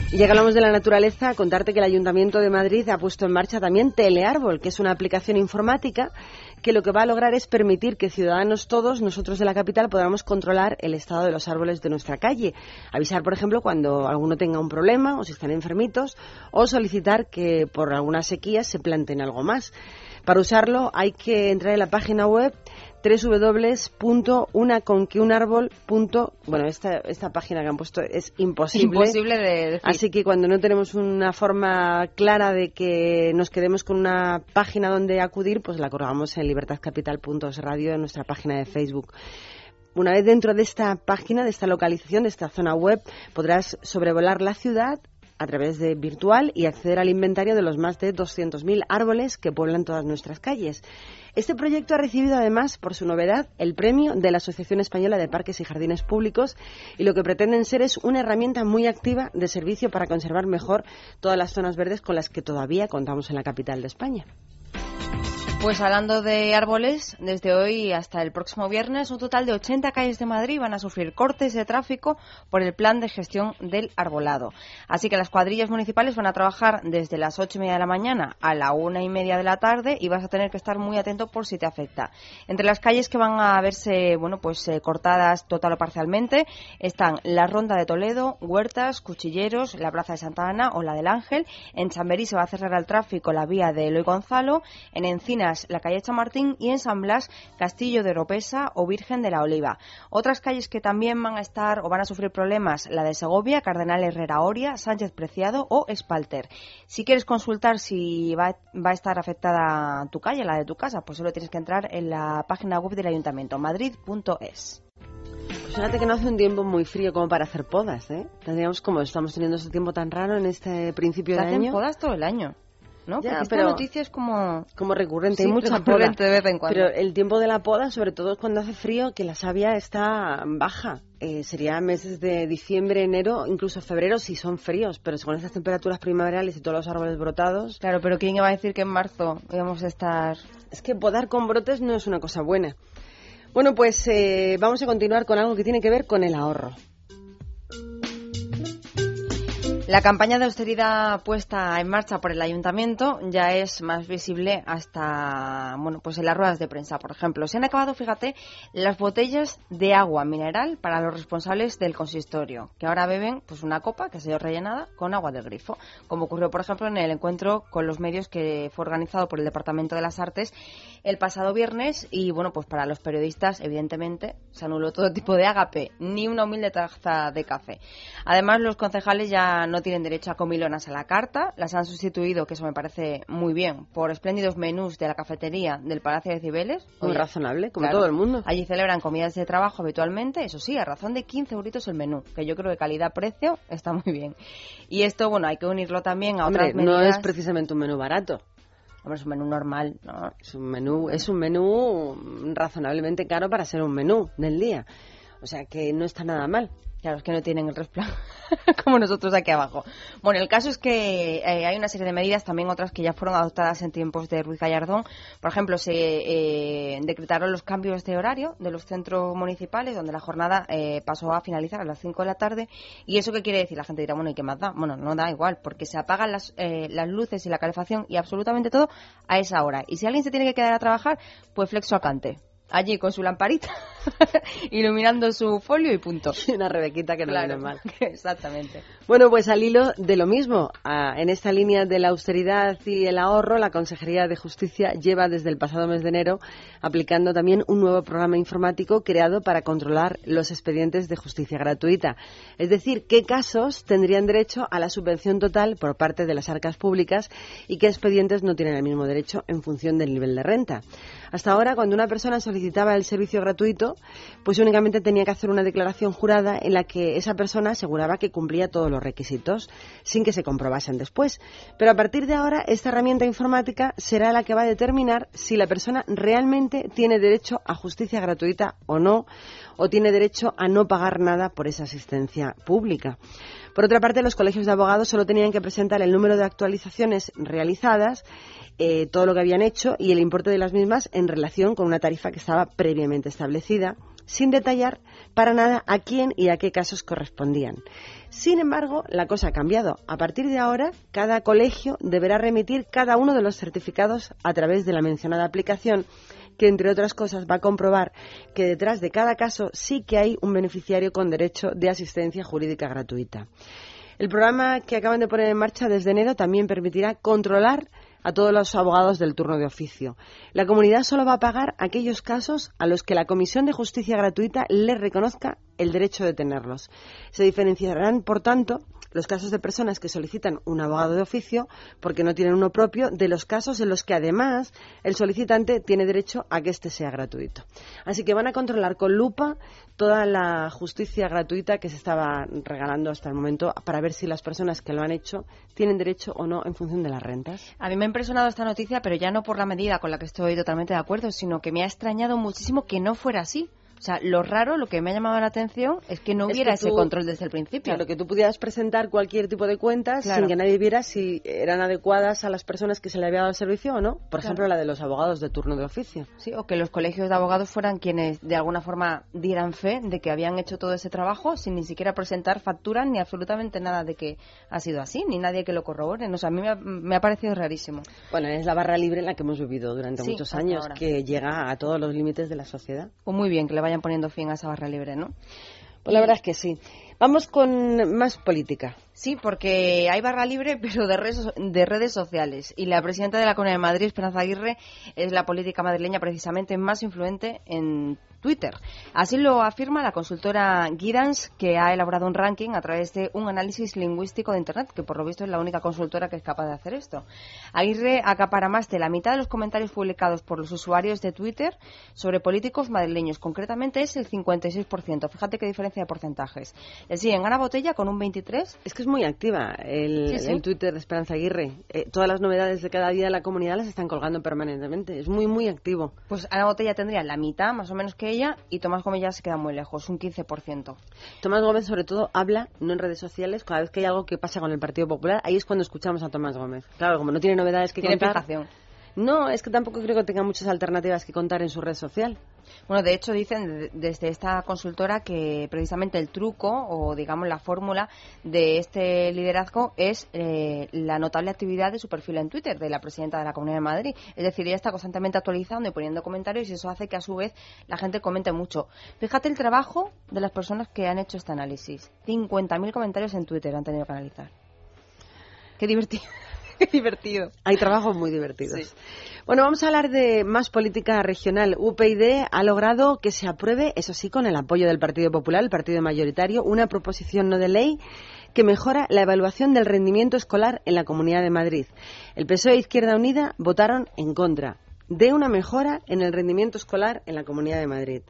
Y ya que hablamos de la naturaleza, contarte que el Ayuntamiento de Madrid ha puesto en marcha también Teleárbol, que es una aplicación informática que lo que va a lograr es permitir que ciudadanos todos, nosotros de la capital, podamos controlar el estado de los árboles de nuestra calle. Avisar, por ejemplo, cuando alguno tenga un problema o si están enfermitos, o solicitar que por alguna sequía se planten algo más. Para usarlo hay que entrar en la página web www.unaconqueunarbol. Bueno, esta, esta página que han puesto es imposible. Imposible de decir. Así que cuando no tenemos una forma clara de que nos quedemos con una página donde acudir, pues la colgamos en libertadcapital.radio en nuestra página de Facebook. Una vez dentro de esta página, de esta localización, de esta zona web, podrás sobrevolar la ciudad a través de virtual y acceder al inventario de los más de 200.000 árboles que pueblan todas nuestras calles. Este proyecto ha recibido además, por su novedad, el premio de la Asociación Española de Parques y Jardines Públicos y lo que pretenden ser es una herramienta muy activa de servicio para conservar mejor todas las zonas verdes con las que todavía contamos en la capital de España. Pues hablando de árboles, desde hoy hasta el próximo viernes, un total de 80 calles de Madrid van a sufrir cortes de tráfico por el plan de gestión del arbolado. Así que las cuadrillas municipales van a trabajar desde las ocho y media de la mañana a la una y media de la tarde y vas a tener que estar muy atento por si te afecta. Entre las calles que van a verse, bueno, pues eh, cortadas total o parcialmente están la Ronda de Toledo, Huertas, Cuchilleros, la Plaza de Santa Ana o la del Ángel. En Chamberí se va a cerrar al tráfico la vía de Eloy Gonzalo. En Encina la calle Chamartín y en San Blas, Castillo de Oropesa o Virgen de la Oliva. Otras calles que también van a estar o van a sufrir problemas, la de Segovia, Cardenal Herrera Oria, Sánchez Preciado o Espalter. Si quieres consultar si va, va a estar afectada tu calle, la de tu casa, pues solo tienes que entrar en la página web del ayuntamiento, madrid.es. Fíjate que no hace un tiempo muy frío como para hacer podas, ¿eh? Tendríamos como estamos teniendo este tiempo tan raro en este principio de hacen año. podas todo el año. ¿No? Ya, Porque esta pero- noticia es como... Como recurrente, Sí, hay mucha recurrente poda. de vez en cuando. Pero el tiempo de la poda, sobre todo es cuando hace frío, que la savia está baja. Eh, sería meses de diciembre, enero, incluso febrero si son fríos, pero con estas temperaturas primaverales y todos los árboles brotados. Claro, pero ¿quién iba a decir que en marzo íbamos a estar...? Es que podar con brotes no es una cosa buena. Bueno, pues eh, vamos a continuar con algo que tiene que ver con el ahorro. La campaña de austeridad puesta en marcha por el ayuntamiento ya es más visible hasta, bueno, pues en las ruedas de prensa, por ejemplo. Se han acabado, fíjate, las botellas de agua mineral para los responsables del consistorio, que ahora beben pues una copa que ha sido rellenada con agua del grifo, como ocurrió, por ejemplo, en el encuentro con los medios que fue organizado por el Departamento de las Artes el pasado viernes y, bueno, pues para los periodistas, evidentemente, se anuló todo tipo de ágape, ni una humilde taza de café. Además, los concejales ya no tienen derecho a comilonas a la carta, las han sustituido, que eso me parece muy bien, por espléndidos menús de la cafetería del Palacio de Cibeles. Muy Oye, razonable, como claro, todo el mundo. Allí celebran comidas de trabajo habitualmente, eso sí, a razón de 15 euritos el menú, que yo creo que calidad-precio está muy bien. Y esto, bueno, hay que unirlo también a Hombre, otras no es precisamente un menú barato. Hombre, es un menú normal, ¿no? Es un menú, es un menú razonablemente caro para ser un menú del día. O sea que no está nada mal. Claro, que no tienen el resplandor como nosotros aquí abajo. Bueno, el caso es que eh, hay una serie de medidas, también otras que ya fueron adoptadas en tiempos de Ruiz Gallardón. Por ejemplo, se eh, decretaron los cambios de horario de los centros municipales, donde la jornada eh, pasó a finalizar a las 5 de la tarde. ¿Y eso qué quiere decir? La gente dirá, bueno, ¿y qué más da? Bueno, no da igual, porque se apagan las, las luces y la calefacción y absolutamente todo a esa hora. Y si alguien se tiene que quedar a trabajar, pues flexo a cante allí con su lamparita, iluminando su folio y punto. Una rebequita que no Claro, viene mal. Exactamente. Bueno, pues al hilo de lo mismo, ah, en esta línea de la austeridad y el ahorro, la Consejería de Justicia lleva desde el pasado mes de enero aplicando también un nuevo programa informático creado para controlar los expedientes de justicia gratuita. Es decir, qué casos tendrían derecho a la subvención total por parte de las arcas públicas y qué expedientes no tienen el mismo derecho en función del nivel de renta. Hasta ahora, cuando una persona solicitaba el servicio gratuito, pues únicamente tenía que hacer una declaración jurada en la que esa persona aseguraba que cumplía todos los requisitos, sin que se comprobasen después. Pero a partir de ahora, esta herramienta informática será la que va a determinar si la persona realmente tiene derecho a justicia gratuita o no, o tiene derecho a no pagar nada por esa asistencia pública. Por otra parte, los colegios de abogados solo tenían que presentar el número de actualizaciones realizadas eh, todo lo que habían hecho y el importe de las mismas en relación con una tarifa que estaba previamente establecida, sin detallar para nada a quién y a qué casos correspondían. Sin embargo, la cosa ha cambiado. A partir de ahora, cada colegio deberá remitir cada uno de los certificados a través de la mencionada aplicación que, entre otras cosas, va a comprobar que detrás de cada caso sí que hay un beneficiario con derecho de asistencia jurídica gratuita. El programa que acaban de poner en marcha desde enero también permitirá controlar a todos los abogados del turno de oficio. La comunidad solo va a pagar aquellos casos a los que la Comisión de Justicia Gratuita le reconozca el derecho de tenerlos. Se diferenciarán, por tanto, los casos de personas que solicitan un abogado de oficio porque no tienen uno propio de los casos en los que además el solicitante tiene derecho a que éste sea gratuito. Así que van a controlar con lupa toda la justicia gratuita que se estaba regalando hasta el momento para ver si las personas que lo han hecho tienen derecho o no en función de las rentas. A mí me ha impresionado esta noticia, pero ya no por la medida con la que estoy totalmente de acuerdo, sino que me ha extrañado muchísimo que no fuera así. O sea, lo raro, lo que me ha llamado la atención es que no Es hubiera que ese tú- control desde el principio. Claro, que tú pudieras presentar cualquier tipo de cuentas Claro. sin que nadie viera si eran adecuadas a las personas que se le había dado el servicio o no. Por Claro. ejemplo, la de los abogados de turno de oficio. Sí, o que los colegios de abogados fueran quienes de alguna forma dieran fe de que habían hecho todo ese trabajo sin ni siquiera presentar facturas ni absolutamente nada de que ha sido así, ni nadie que lo corrobore. O sea, a mí me ha, me ha parecido rarísimo. Bueno, es la barra libre en la que hemos vivido durante Sí, muchos años, ahora. que llega a todos los límites de la sociedad. Pues muy bien que le vayan poniendo fin a esa barra libre, ¿no? Pues la verdad es que sí. Vamos con más política. Sí, porque hay barra libre, pero de redes, de redes sociales. Y la presidenta de la Comunidad de Madrid, Esperanza Aguirre, es la política madrileña precisamente más influente en Twitter. Así lo afirma la consultora Guidance, que ha elaborado un ranking a través de un análisis lingüístico de Internet, que por lo visto es la única consultora que es capaz de hacer esto. Aguirre acapara más de la mitad de los comentarios publicados por los usuarios de Twitter sobre políticos madrileños. Concretamente es el 56%. Fíjate qué diferencia de porcentajes. Le siguen Ana Botella con un 23%. Es que es muy activa el, Sí, sí. el Twitter de Esperanza Aguirre. Eh, todas las novedades de cada día de la comunidad las están colgando permanentemente. Es muy, muy activo. Pues Ana Botella tendría la mitad, más o menos que ella, y Tomás Gómez ya se queda muy lejos, un 15%. Tomás Gómez, sobre todo, habla, no en redes sociales, cada vez que hay algo que pasa con el Partido Popular, ahí es cuando escuchamos a Tomás Gómez. Claro, como no tiene novedades que Tiene contar. No, es que tampoco creo que tenga muchas alternativas que contar en su red social. Bueno, de hecho dicen de- desde esta consultora que precisamente el truco o digamos la fórmula de este liderazgo es eh, la notable actividad de su perfil en Twitter de la presidenta de la Comunidad de Madrid. Es decir, ella está constantemente actualizando y poniendo comentarios y eso hace que a su vez la gente comente mucho. Fíjate el trabajo de las personas que han hecho este análisis. 50.000 comentarios en Twitter han tenido que analizar. Qué divertido. Qué divertido. Hay trabajos muy divertidos. Bueno, vamos a hablar de más política regional. UPyD ha logrado que se apruebe, eso sí, con el apoyo del Partido Popular, el partido mayoritario, una proposición no de ley que mejora la evaluación del rendimiento escolar en la Comunidad de Madrid. El PSOE e Izquierda Unida votaron en contra. De una mejora en el rendimiento escolar en la Comunidad de Madrid.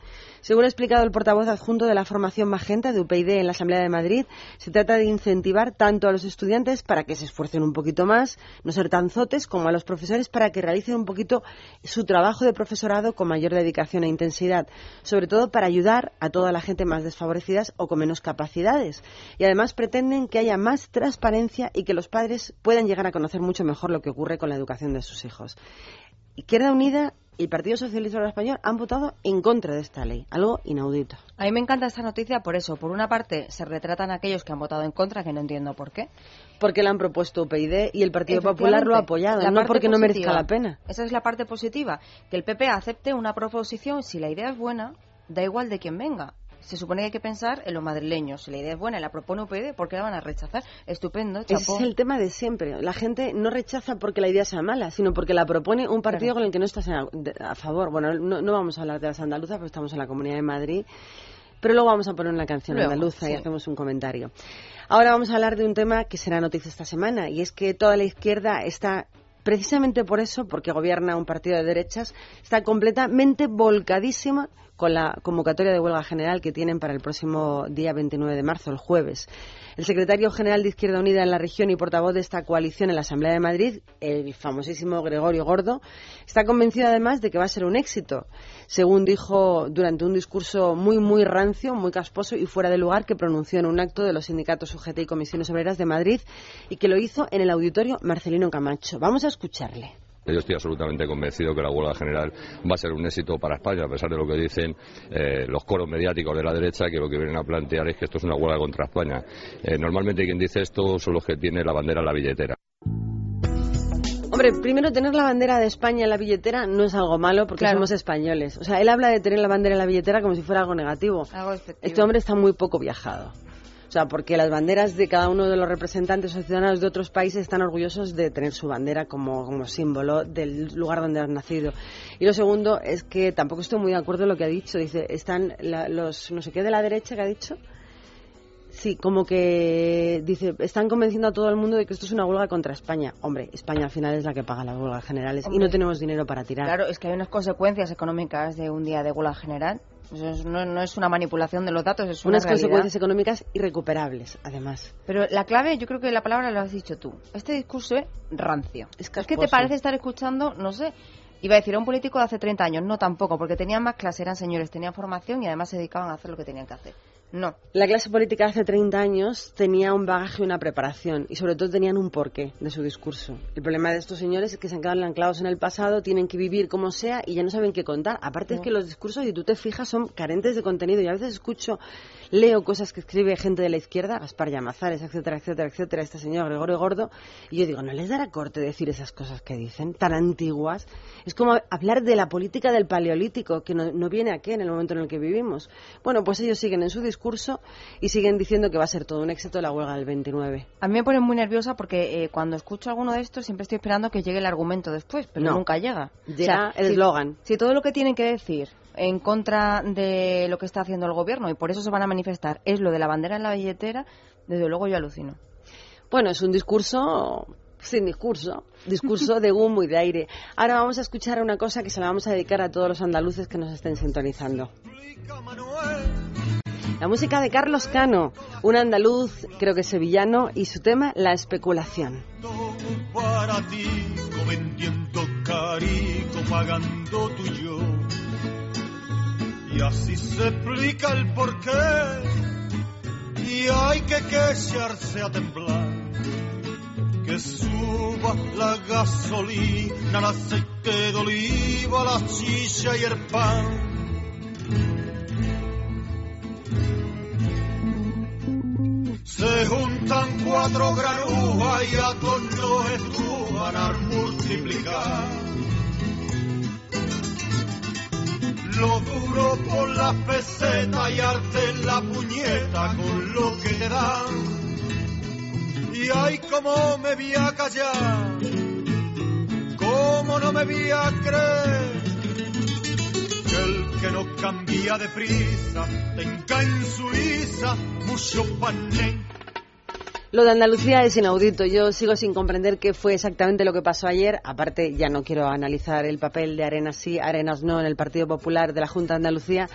Según ha explicado el portavoz adjunto de la formación Magenta de UPyD en la Asamblea de Madrid, se trata de incentivar tanto a los estudiantes para que se esfuercen un poquito más, no ser tan zotes, como a los profesores para que realicen un poquito su trabajo de profesorado con mayor dedicación e intensidad, sobre todo para ayudar a toda la gente más desfavorecida o con menos capacidades. Y además pretenden que haya más transparencia y que los padres puedan llegar a conocer mucho mejor lo que ocurre con la educación de sus hijos. Izquierda Unida y el Partido Socialista Español han votado en contra de esta ley, algo inaudito. A mí me encanta esta noticia por eso. Por una parte, se retratan aquellos que han votado en contra, que no entiendo por qué. Porque la han propuesto UPyD y el Partido Popular lo ha apoyado, no porque no merezca la pena. Esa es la parte positiva, que el PP acepte una proposición si la idea es buena, da igual de quién venga se supone que hay que pensar en los madrileños. Si la idea es buena y la propone UPyD, ¿por qué la van a rechazar? Estupendo, Ese es el tema de siempre. La gente no rechaza porque la idea sea mala, sino porque la propone un partido con el que no estás a, favor. Bueno, no, vamos a hablar de las andaluzas, porque estamos en la Comunidad de Madrid, pero luego vamos a poner una canción andaluza y hacemos un comentario. Ahora vamos a hablar de un tema que será noticia esta semana, y es que toda la izquierda está precisamente por eso, porque gobierna un partido de derechas, está completamente volcadísima con la convocatoria de huelga general que tienen para el próximo día 29 de marzo, el jueves. El secretario general de Izquierda Unida en la región y portavoz de esta coalición en la Asamblea de Madrid, el famosísimo Gregorio Gordo, está convencido además de que va a ser un éxito, según dijo durante un discurso muy, muy rancio, muy casposo y fuera de lugar que pronunció en un acto de los sindicatos UGT y Comisiones Obreras de Madrid y que lo hizo en el auditorio Marcelino Camacho. Vamos a escucharle. Yo estoy absolutamente convencido que la huelga general va a ser un éxito para España, a pesar de lo que dicen eh, los coros mediáticos de la derecha, que lo que vienen a plantear es que esto es una huelga contra España. Eh, normalmente quien dice esto son los que tienen la bandera en la billetera. Hombre, primero tener la bandera de España en la billetera no es algo malo porque somos españoles. O sea, él habla de tener la bandera en la billetera como si fuera algo negativo. este hombre está muy poco viajado. O sea, porque las banderas de cada uno de los representantes o ciudadanos de otros países están orgullosos de tener su bandera como, como símbolo del lugar donde han nacido. Y lo segundo es que tampoco estoy muy de acuerdo en lo que ha dicho. Dice, están los no sé qué de la derecha que ha dicho. Sí, como que dice, están convenciendo a todo el mundo de que esto es una huelga contra España. Hombre, España al final es la que paga las huelgas generales y no tenemos dinero para tirar. Claro, es que hay unas consecuencias económicas de un día de huelga general no, es una manipulación de los datos, es una Unas consecuencias económicas irrecuperables, además. Pero la clave, yo creo que la palabra lo has dicho tú. Este discurso es rancio. Es, que te parece estar escuchando, no sé, Iba a decir a un político de hace 30 años. No, tampoco, porque tenían más clase, eran señores, tenían formación y además se dedicaban a hacer lo que tenían que hacer. No. La clase política hace 30 años tenía un bagaje y una preparación y sobre todo tenían un porqué de su discurso. El problema de estos señores es que se han quedado anclados en el pasado, tienen que vivir como sea y ya no saben qué contar. Aparte es que los discursos, si tú te fijas, son carentes de contenido. Y a veces escucho, leo cosas que escribe gente de la izquierda, Gaspar Llamazares, etcétera, etcétera, etcétera, este señor Gregorio Gordo, y yo digo, ¿no les dará corte decir esas cosas que dicen, tan antiguas? Es como hablar de la política del paleolítico, que no, no viene aquí en el momento en el que vivimos. Bueno, pues ellos siguen en su discurso y siguen diciendo que va a ser todo un éxito la huelga del 29. A mí me pone muy nerviosa porque eh, cuando escucho alguno de estos siempre estoy esperando que llegue el argumento después, pero nunca llega. Llega el eslogan. Si, todo lo que tienen que decir en contra de lo que está haciendo el gobierno y por eso se van a manifestar es lo de la bandera en la billetera, desde luego yo alucino. Bueno, es un discurso sin discurso, discurso de humo y de aire. Ahora vamos a escuchar una cosa que se la vamos a dedicar a todos los andaluces que nos estén sintonizando. La música de Carlos Cano, un andaluz, creo que sevillano, y su tema, la especulación. Para ti, vendiendo carico, pagando tuyo. Y así se explica el porqué. Y hay que quejarse a temblar. Que suba la gasolina, el aceite de oliva, la chicha y el pan Se juntan cuatro granujas y a todos estuvan a multiplicar. Lo duro por la peseta y arte en la puñeta con lo que te dan. Y ay, cómo me vi a callar, cómo no me vi a creer el que no cambia de prisa tenga en Suiza mucho pané. Lo de Andalucía es inaudito. Yo sigo sin comprender qué fue exactamente lo que pasó ayer. Aparte, ya no quiero analizar el papel de Arenas sí, Arenas no en el Partido Popular de la Junta de Andalucía,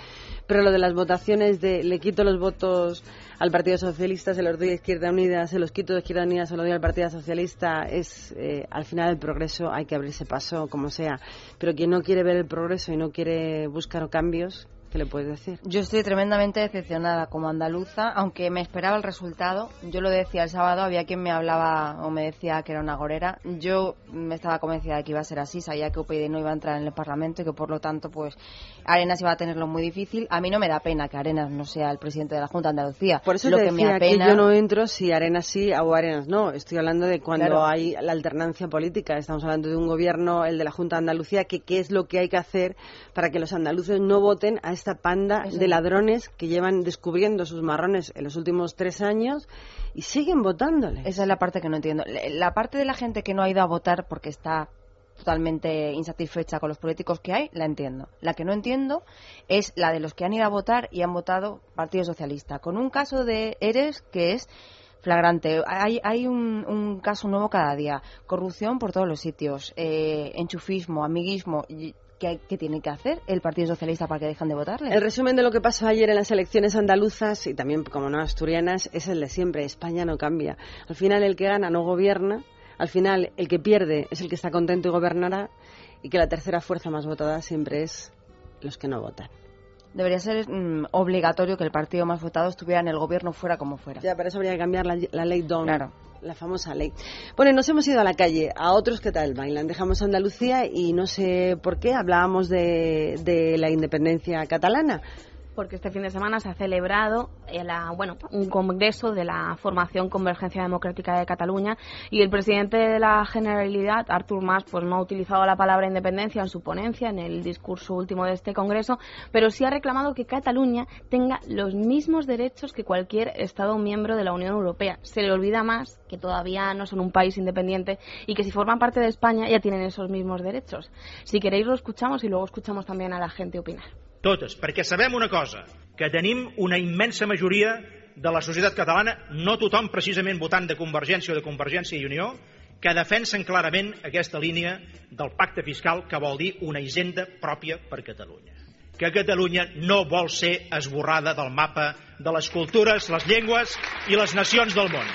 pero lo de las votaciones de le quito los votos al Partido Socialista, se los doy a Izquierda Unida, se los quito de Izquierda Unida, se los doy al Partido Socialista, es eh, al final el progreso hay que abrirse paso, como sea. Pero quien no quiere ver el progreso y no quiere buscar cambios, ¿Qué le puedes decir? Yo estoy tremendamente decepcionada como andaluza, aunque me esperaba el resultado. Yo lo decía el sábado, había quien me hablaba o me decía que era una gorera. Yo me estaba convencida de que iba a ser así, sabía que UPyD no iba a entrar en el Parlamento y que por lo tanto, pues Arenas iba a tenerlo muy difícil. A mí no me da pena que Arenas no sea el presidente de la Junta de Andalucía. Por eso lo te que decía me apena... que yo no entro si Arenas sí o Arenas no. Estoy hablando de cuando Claro. hay la alternancia política. Estamos hablando de un gobierno, el de la Junta de Andalucía, que qué es lo que hay que hacer para que los andaluces no voten a esta panda Eso de es. ladrones que llevan descubriendo sus marrones en los últimos tres años y siguen votándole. Esa es la parte que no entiendo. La- La parte de la gente que no ha ido a votar porque está totalmente insatisfecha con los políticos que hay, la entiendo. La que no entiendo es la de los que han ido a votar y han votado Partido Socialista, con un caso de Eres que es flagrante. Hay, hay un, un caso nuevo cada día. Corrupción por todos los sitios, eh, enchufismo, amiguismo. y- ¿Qué, ¿Qué tiene que hacer el Partido Socialista para que dejen de votarle? El resumen de lo que pasó ayer en las elecciones andaluzas y también, como no, asturianas, es el de siempre. España no cambia. Al final, el que gana no gobierna. Al final, el que pierde es el que está contento y gobernará. Y que la tercera fuerza más votada siempre es los que no votan. Debería ser mm, obligatorio que el partido más votado estuviera en el gobierno fuera como fuera. Ya, para eso habría que cambiar la, la ley DON. Claro. La famosa ley. Bueno, nos hemos ido a la calle. A otros, ¿qué tal bailan? Dejamos Andalucía y no sé por qué hablábamos de, de la independencia catalana. Porque este fin de semana se ha celebrado eh, la- bueno, un congreso de la formación Convergencia Democrática de Cataluña y el presidente de la Generalidad, Artur Mas, pues no ha utilizado la palabra independencia en su ponencia, en el discurso último de este congreso, pero sí ha reclamado que Cataluña tenga los mismos derechos que cualquier Estado miembro de la Unión Europea. Se le olvida más que todavía no son un país independiente y que si forman parte de España ya tienen esos mismos derechos. Si queréis lo escuchamos y luego escuchamos también a la gente opinar. Totes, perquè sabem una cosa, que tenim una immensa majoria de la societat catalana, no tothom precisament votant de Convergència o de Convergència i Unió, que defensen clarament aquesta línia del pacte fiscal que vol dir una hisenda pròpia per Catalunya. Que Catalunya no vol ser esborrada del mapa de les cultures, les llengües i les nacions del món.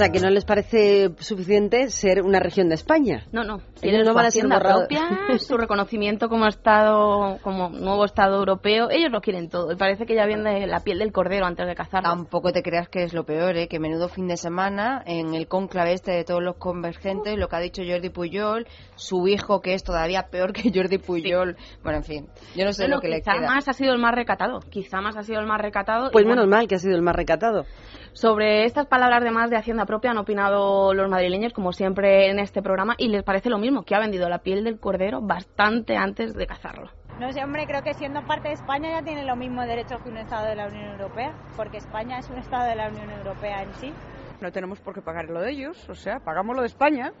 O sea, que no les parece suficiente ser una región de España. No, no. Ellos no van a ser propia, su reconocimiento como estado, como nuevo estado europeo. Ellos lo quieren todo. Y parece que ya viene de la piel del cordero antes de cazarlo. Tampoco te creas que es lo peor, ¿eh? que menudo fin de semana en el cónclave este de todos los convergentes, lo que ha dicho Jordi Puyol, su hijo que es todavía peor que Jordi Puyol. Bueno, en fin, yo no sé Bueno, lo que le quizá queda. más ha sido el más recatado. Quizá más ha sido el más recatado. Pues bueno, menos mal que ha sido el más recatado. Sobre estas palabras de más de Hacienda propia han opinado los madrileños, como siempre en este programa, y les parece lo mismo, que ha vendido la piel del cordero bastante antes de cazarlo. No sé, hombre, creo que siendo parte de España ya tiene los mismos derechos que un Estado de la Unión Europea, porque España es un Estado de la Unión Europea en sí. No tenemos por qué pagar lo de ellos, o sea, pagamos lo de España.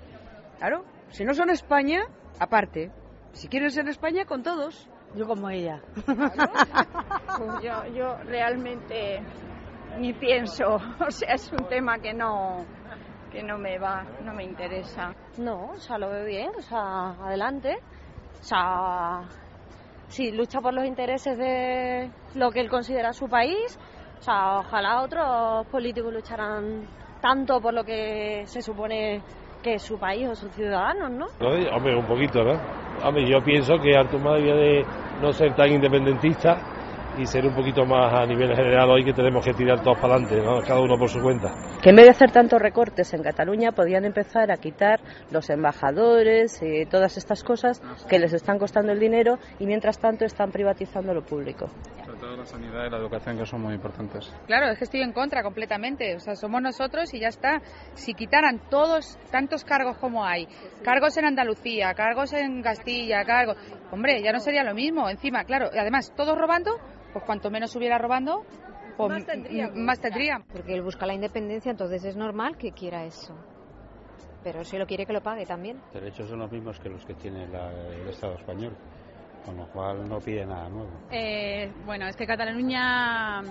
Claro, si no son España, aparte. Si quieren ser España, con todos. Yo como ella. Yo, yo realmente ni pienso, o sea, es un tema que no, que no me va, no me interesa. No, o sea, lo veo bien, o sea, adelante. O sea, sí, lucha por los intereses de lo que él considera su país. O sea, ojalá otros políticos lucharan tanto por lo que se supone que es su país o sus ciudadanos, ¿no? Hombre, un poquito, ¿no? Hombre, yo pienso que Artur Mas debía de no ser tan independentista y ser un poquito más a nivel general hoy que tenemos que tirar todos para adelante, ¿no? Cada uno por su cuenta. Que en vez de hacer tantos recortes en Cataluña podían empezar a quitar los embajadores y todas estas cosas que les están costando el dinero y mientras tanto están privatizando lo público. Sobre todo la sanidad y la educación que son muy importantes. Claro, es que estoy en contra completamente. O sea, somos nosotros y ya está. Si quitaran todos, tantos cargos como hay, cargos en Andalucía, cargos en Castilla, cargos. Hombre, ya no sería lo mismo. Encima, claro, y además, todos robando, pues cuanto menos hubiera robando, pues Más tendrían. m- más tendrían. Porque él busca la independencia, entonces es normal que quiera eso. Pero si lo quiere que lo pague también. Derechos son los mismos que los que tiene la- el Estado español, con lo cual no pide nada nuevo. Eh, bueno, es que Cataluña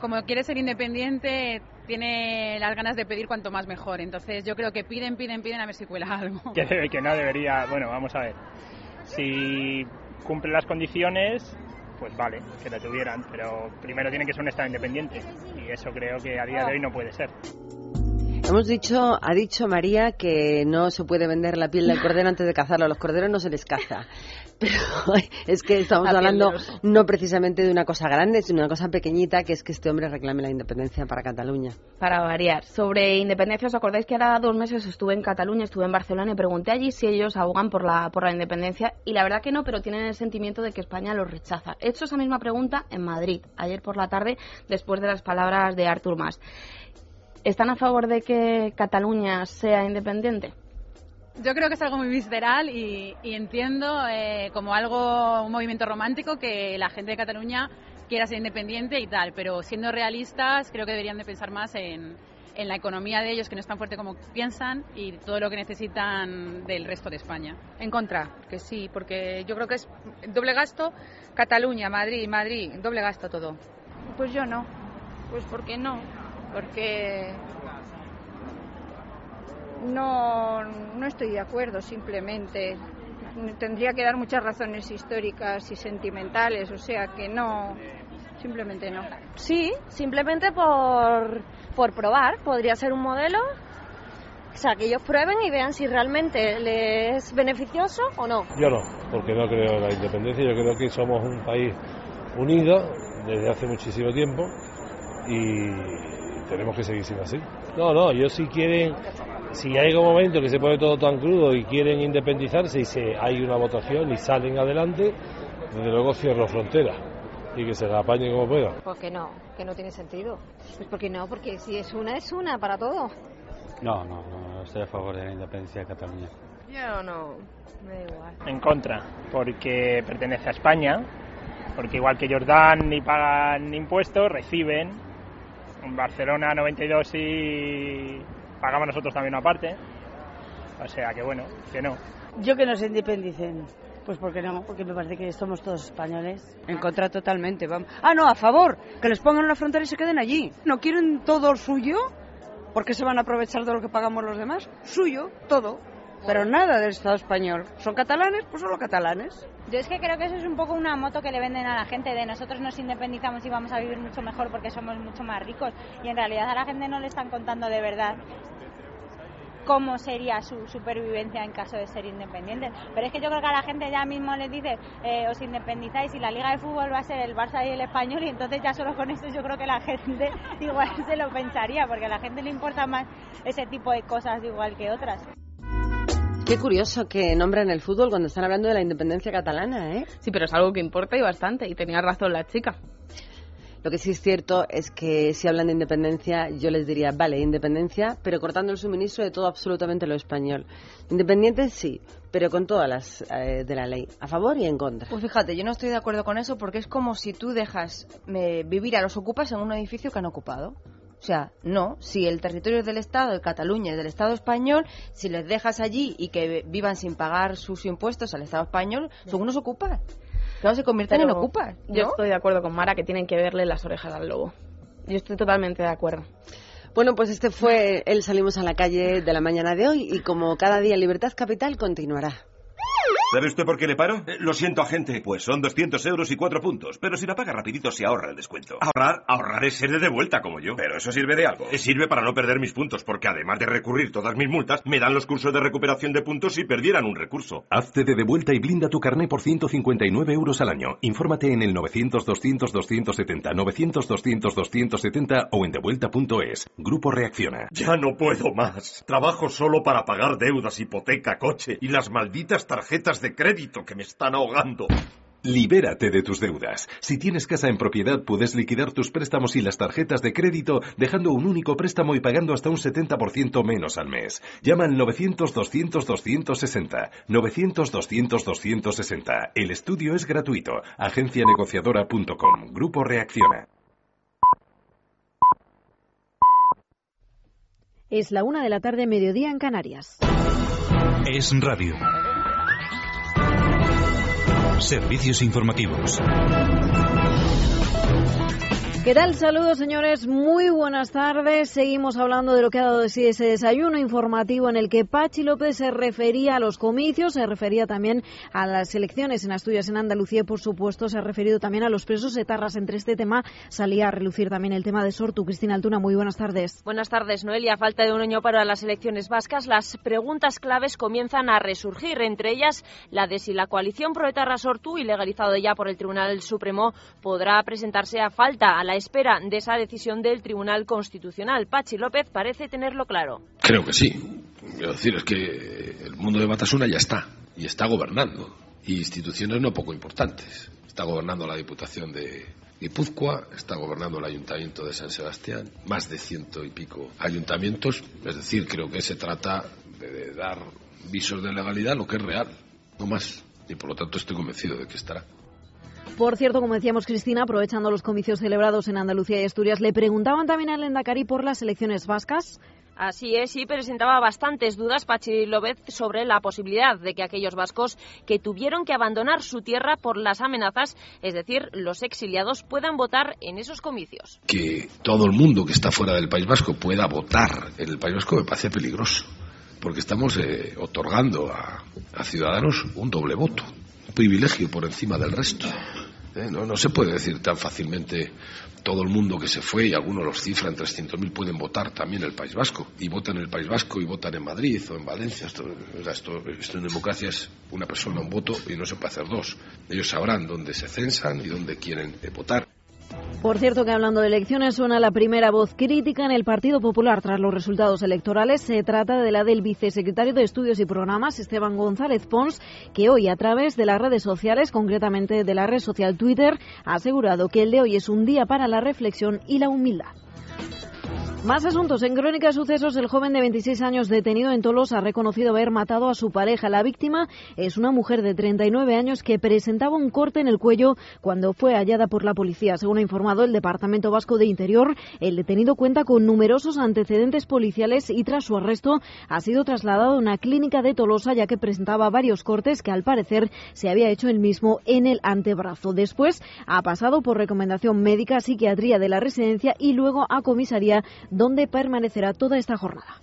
como quiere ser independiente, tiene las ganas de pedir cuanto más mejor. Entonces yo creo que piden, piden, piden a ver si cuela algo. Que debe, que no debería. Bueno, vamos a ver. Si cumple las condiciones, pues vale, que la tuvieran. Pero primero tiene que ser un Estado independiente. Y eso creo que a día de hoy no puede ser. Hemos dicho, ha dicho María que no se puede vender la piel del cordero antes de cazarlo. A los corderos no se les caza. Pero es que estamos hablando no precisamente de una cosa grande, sino de una cosa pequeñita, que es que este hombre reclame la independencia para Cataluña. Para variar. Sobre independencia, ¿os acordáis que ahora dos meses estuve en Cataluña, estuve en Barcelona y pregunté allí si ellos abogan por la, por la independencia? Y la verdad que no, pero tienen el sentimiento de que España los rechaza. He hecho esa misma pregunta en Madrid, ayer por la tarde, después de las palabras de Artur Mas. ¿Están a favor de que Cataluña sea independiente? Yo creo que es algo muy visceral y, y entiendo eh, como algo, un movimiento romántico que la gente de Cataluña quiera ser independiente y tal, pero siendo realistas creo que deberían de pensar más en, en la economía de ellos, que no es tan fuerte como piensan, y todo lo que necesitan del resto de España. En contra, que sí, porque yo creo que es doble gasto Cataluña, Madrid, Madrid, doble gasto todo. Pues yo no. Pues porque no. Porque no, no estoy de acuerdo, simplemente. Tendría que dar muchas razones históricas y sentimentales, o sea que no, simplemente no. Sí, simplemente por, por probar. Podría ser un modelo. O sea, que ellos prueben y vean si realmente les es beneficioso o no. Yo no, porque no creo en la independencia. Yo creo que somos un país unido desde hace muchísimo tiempo y tenemos que seguir siendo así. No, no, ellos si quieren, si hay un momento que se pone todo tan crudo y quieren independizarse y se, hay una votación y salen adelante, desde luego cierro fronteras y que se la apañen como puedan. Porque no, que no tiene sentido. Pues porque no, porque si es una, es una para todo. No, no, no estoy a favor de la independencia de Cataluña. Yo no, me da igual. En contra, porque pertenece a España, porque igual que Jordán ni pagan impuestos, reciben. En Barcelona 92 y pagamos nosotros también una parte. O sea que bueno, que no. Yo que no se independicen. Pues porque no, porque me parece que somos todos españoles. En contra totalmente, vamos. Ah, no, a favor, que les pongan una frontera y se queden allí. ¿No quieren todo suyo? ¿Por qué se van a aprovechar de lo que pagamos los demás? Suyo, todo. Pero nada del Estado español. ¿Son catalanes? Pues solo catalanes. Yo es que creo que eso es un poco una moto que le venden a la gente de nosotros nos independizamos y vamos a vivir mucho mejor porque somos mucho más ricos. Y en realidad a la gente no le están contando de verdad cómo sería su supervivencia en caso de ser independientes. Pero es que yo creo que a la gente ya mismo les dice, eh, os independizáis y la liga de fútbol va a ser el Barça y el Español y entonces ya solo con eso yo creo que la gente igual se lo pensaría porque a la gente le importa más ese tipo de cosas igual que otras. Qué curioso que nombren el fútbol cuando están hablando de la independencia catalana, ¿eh? Sí, pero es algo que importa y bastante, y tenía razón la chica. Lo que sí es cierto es que si hablan de independencia, yo les diría, vale, independencia, pero cortando el suministro de todo absolutamente lo español. Independientes sí, pero con todas las eh, de la ley, a favor y en contra. Pues fíjate, yo no estoy de acuerdo con eso porque es como si tú dejas eh, vivir a los ocupas en un edificio que han ocupado. O sea, no, si el territorio es del Estado, de Cataluña es del Estado español, si les dejas allí y que vivan sin pagar sus impuestos al Estado español, son unos ocupas. Claro, se convierten en ocupas. ¿no? Yo estoy de acuerdo con Mara que tienen que verle las orejas al lobo. Yo estoy totalmente de acuerdo. Bueno, pues este fue el Salimos a la calle de la mañana de hoy y como cada día Libertad Capital continuará. ¿Sabe usted por qué le paro? Eh, lo siento, agente. Pues son 200 euros y 4 puntos. Pero si la paga rapidito se ahorra el descuento. Ahorrar, ahorrar es ser de vuelta como yo. Pero eso sirve de algo. Eh, sirve para no perder mis puntos, porque además de recurrir todas mis multas, me dan los cursos de recuperación de puntos si perdieran un recurso. Hazte de devuelta y blinda tu carné por 159 euros al año. Infórmate en el 900-200-270, 900-200-270 o en devuelta.es. Grupo Reacciona. Ya no puedo más. Trabajo solo para pagar deudas, hipoteca, coche y las malditas tarjetas de crédito que me están ahogando. Libérate de tus deudas. Si tienes casa en propiedad, puedes liquidar tus préstamos y las tarjetas de crédito dejando un único préstamo y pagando hasta un 70% menos al mes. Llama al 900-200-260. 900-200-260. El estudio es gratuito. Agencianegociadora.com. Grupo Reacciona. Es la una de la tarde, mediodía en Canarias. Es radio. Servicios informativos. ¿Qué tal? Saludos, señores. Muy buenas tardes. Seguimos hablando de lo que ha dado de sí ese desayuno informativo en el que Pachi López se refería a los comicios, se refería también a las elecciones en Asturias, en Andalucía y, por supuesto, se ha referido también a los presos etarras. Entre este tema salía a relucir también el tema de Sortu. Cristina Altuna, muy buenas tardes. Buenas tardes, Noelia. Falta de un año para las elecciones vascas, las preguntas claves comienzan a resurgir, entre ellas la de si la coalición pro-etarra Sortu, ilegalizado ya por el Tribunal Supremo, podrá presentarse a falta a la espera de esa decisión del Tribunal Constitucional. Pachi López parece tenerlo claro. Creo que sí. Quiero decir, es que el mundo de Batasuna ya está, y está gobernando. Y instituciones no poco importantes. Está gobernando la Diputación de Guipúzcoa, está gobernando el Ayuntamiento de San Sebastián, más de ciento y pico ayuntamientos. Es decir, creo que se trata de dar visos de legalidad lo que es real, no más. Y por lo tanto estoy convencido de que estará. Por cierto, como decíamos Cristina, aprovechando los comicios celebrados en Andalucía y Asturias, le preguntaban también al Endacari por las elecciones vascas. Así es, y presentaba bastantes dudas Pachi López sobre la posibilidad de que aquellos vascos que tuvieron que abandonar su tierra por las amenazas, es decir, los exiliados, puedan votar en esos comicios. Que todo el mundo que está fuera del País Vasco pueda votar en el País Vasco me parece peligroso, porque estamos eh, otorgando a, a ciudadanos un doble voto, privilegio por encima del resto. ¿eh? No, no se puede decir tan fácilmente todo el mundo que se fue, y algunos los cifran, 300.000 pueden votar también en el País Vasco, y votan en el País Vasco y votan en Madrid o en Valencia. Esto, esto, esto en democracia es una persona, un voto, y no se puede hacer dos. Ellos sabrán dónde se censan y dónde quieren votar. Por cierto que hablando de elecciones suena la primera voz crítica en el Partido Popular tras los resultados electorales. Se trata de la del vicesecretario de Estudios y Programas, Esteban González Pons, que hoy a través de las redes sociales, concretamente de la red social Twitter, ha asegurado que el de hoy es un día para la reflexión y la humildad. Más asuntos. En Crónica de Sucesos, el joven de 26 años detenido en Tolosa ha reconocido haber matado a su pareja. La víctima es una mujer de 39 años que presentaba un corte en el cuello cuando fue hallada por la policía. Según ha informado el Departamento Vasco de Interior, el detenido cuenta con numerosos antecedentes policiales y tras su arresto ha sido trasladado a una clínica de Tolosa ya que presentaba varios cortes que al parecer se había hecho el mismo en el antebrazo. Después ha pasado por recomendación médica a psiquiatría de la residencia y luego a comisaría donde permanecerá toda esta jornada.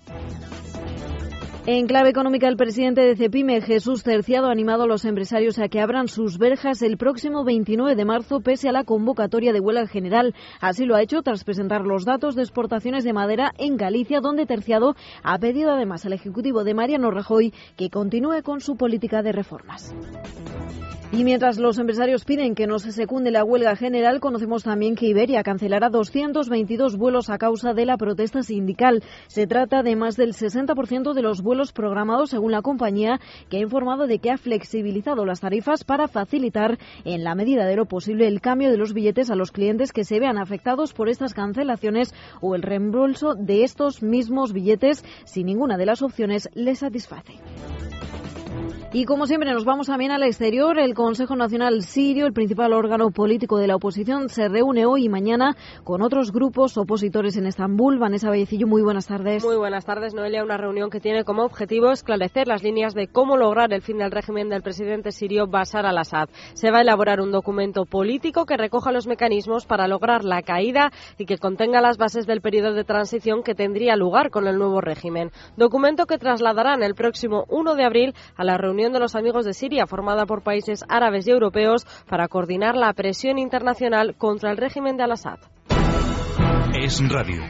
En clave económica, el presidente de Cepime, Jesús Terciado, ha animado a los empresarios a que abran sus verjas el próximo 29 de marzo, pese a la convocatoria de huelga general. Así lo ha hecho tras presentar los datos de exportaciones de madera en Galicia, donde Terciado ha pedido además al Ejecutivo de Mariano Rajoy que continúe con su política de reformas. Y mientras los empresarios piden que no se secunde la huelga general, conocemos también que Iberia cancelará 222 vuelos a causa de la protesta sindical. Se trata de más del 60% de los vuelos programados, según la compañía, que ha informado de que ha flexibilizado las tarifas para facilitar, en la medida de lo posible, el cambio de los billetes a los clientes que se vean afectados por estas cancelaciones o el reembolso de estos mismos billetes si ninguna de las opciones les satisface. Y como siempre nos vamos también al exterior. El Consejo Nacional Sirio, el principal órgano político de la oposición, se reúne hoy y mañana con otros grupos opositores en Estambul. Vanessa Vallecillo, muy buenas tardes. Muy buenas tardes, Noelia. Una reunión que tiene como objetivo esclarecer las líneas de cómo lograr el fin del régimen del presidente sirio Bashar al-Assad. Se va a elaborar un documento político que recoja los mecanismos para lograr la caída y que contenga las bases del periodo de transición que tendría lugar con el nuevo régimen. Documento que trasladarán el próximo 1 de abril a la reunión de los Amigos de Siria, formada por países árabes y europeos, para coordinar la presión internacional contra el régimen de Al-Assad. Es radio.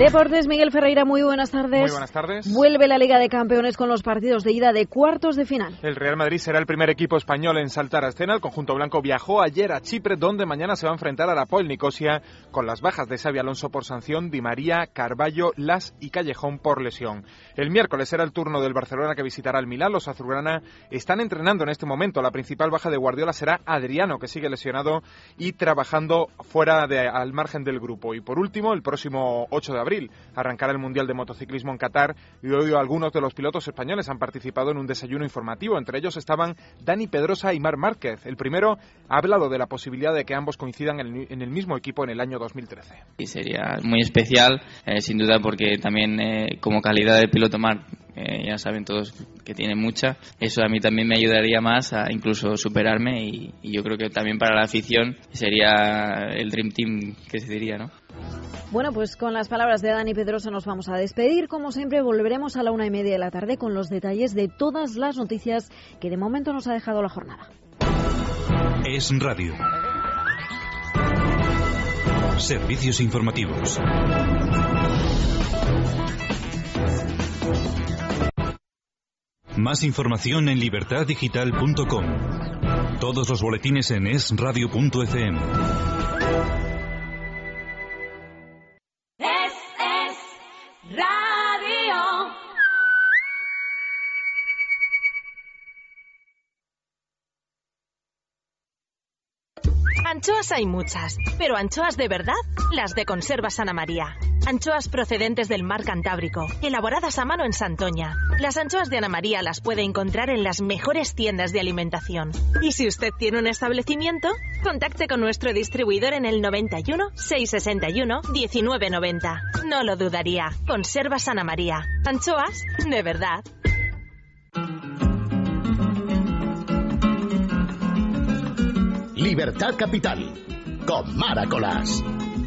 Deportes, Miguel Ferreira, muy buenas tardes. Muy buenas tardes. Vuelve la Liga de Campeones con los partidos de ida de cuartos de final. El Real Madrid será el primer equipo español en saltar a escena. El conjunto blanco viajó ayer a Chipre, donde mañana se va a enfrentar a la Poel Nicosia con las bajas de Xavi Alonso por sanción, Di María, Carballo, Las y Callejón por lesión. El miércoles será el turno del Barcelona que visitará el Milán. Los azulgrana están entrenando en este momento. La principal baja de Guardiola será Adriano, que sigue lesionado y trabajando fuera de, al margen del grupo. Y por último, el próximo 8 de abril arrancará el Mundial de Motociclismo en Qatar y hoy algunos de los pilotos españoles han participado en un desayuno informativo. Entre ellos estaban Dani Pedrosa y Mar Márquez. El primero ha hablado de la posibilidad de que ambos coincidan en el mismo equipo en el año 2013. Y sería muy especial, eh, sin duda, porque también eh, como calidad de piloto Mar eh, ya saben todos que tiene mucha. Eso a mí también me ayudaría más a incluso superarme y, y yo creo que también para la afición sería el Dream Team que se diría, ¿no? Bueno, pues con las palabras de Dani Pedrosa nos vamos a despedir. Como siempre, volveremos a la una y media de la tarde con los detalles de todas las noticias que de momento nos ha dejado la jornada. Es Radio. Servicios informativos. Más información en libertaddigital.com. Todos los boletines en esradio.fm. Anchoas hay muchas, pero anchoas de verdad, las de Conserva Sana María. Anchoas procedentes del mar Cantábrico, elaboradas a mano en Santoña. Las anchoas de Ana María las puede encontrar en las mejores tiendas de alimentación. Y si usted tiene un establecimiento, contacte con nuestro distribuidor en el 91 661 1990. No lo dudaría. Conserva Sana María. Anchoas de verdad. Libertad Capital, con Maracolas.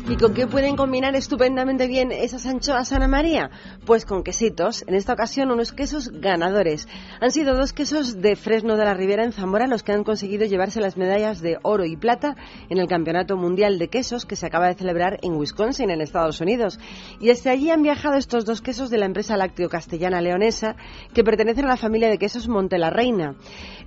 ¿Y con qué pueden combinar estupendamente bien esas anchoas Ana María? Pues con quesitos, en esta ocasión unos quesos ganadores. Han sido dos quesos de Fresno de la Ribera en Zamora los que han conseguido llevarse las medallas de oro y plata en el Campeonato Mundial de Quesos que se acaba de celebrar en Wisconsin, en Estados Unidos. Y desde allí han viajado estos dos quesos de la empresa lácteo castellana leonesa que pertenecen a la familia de quesos Monte la Reina.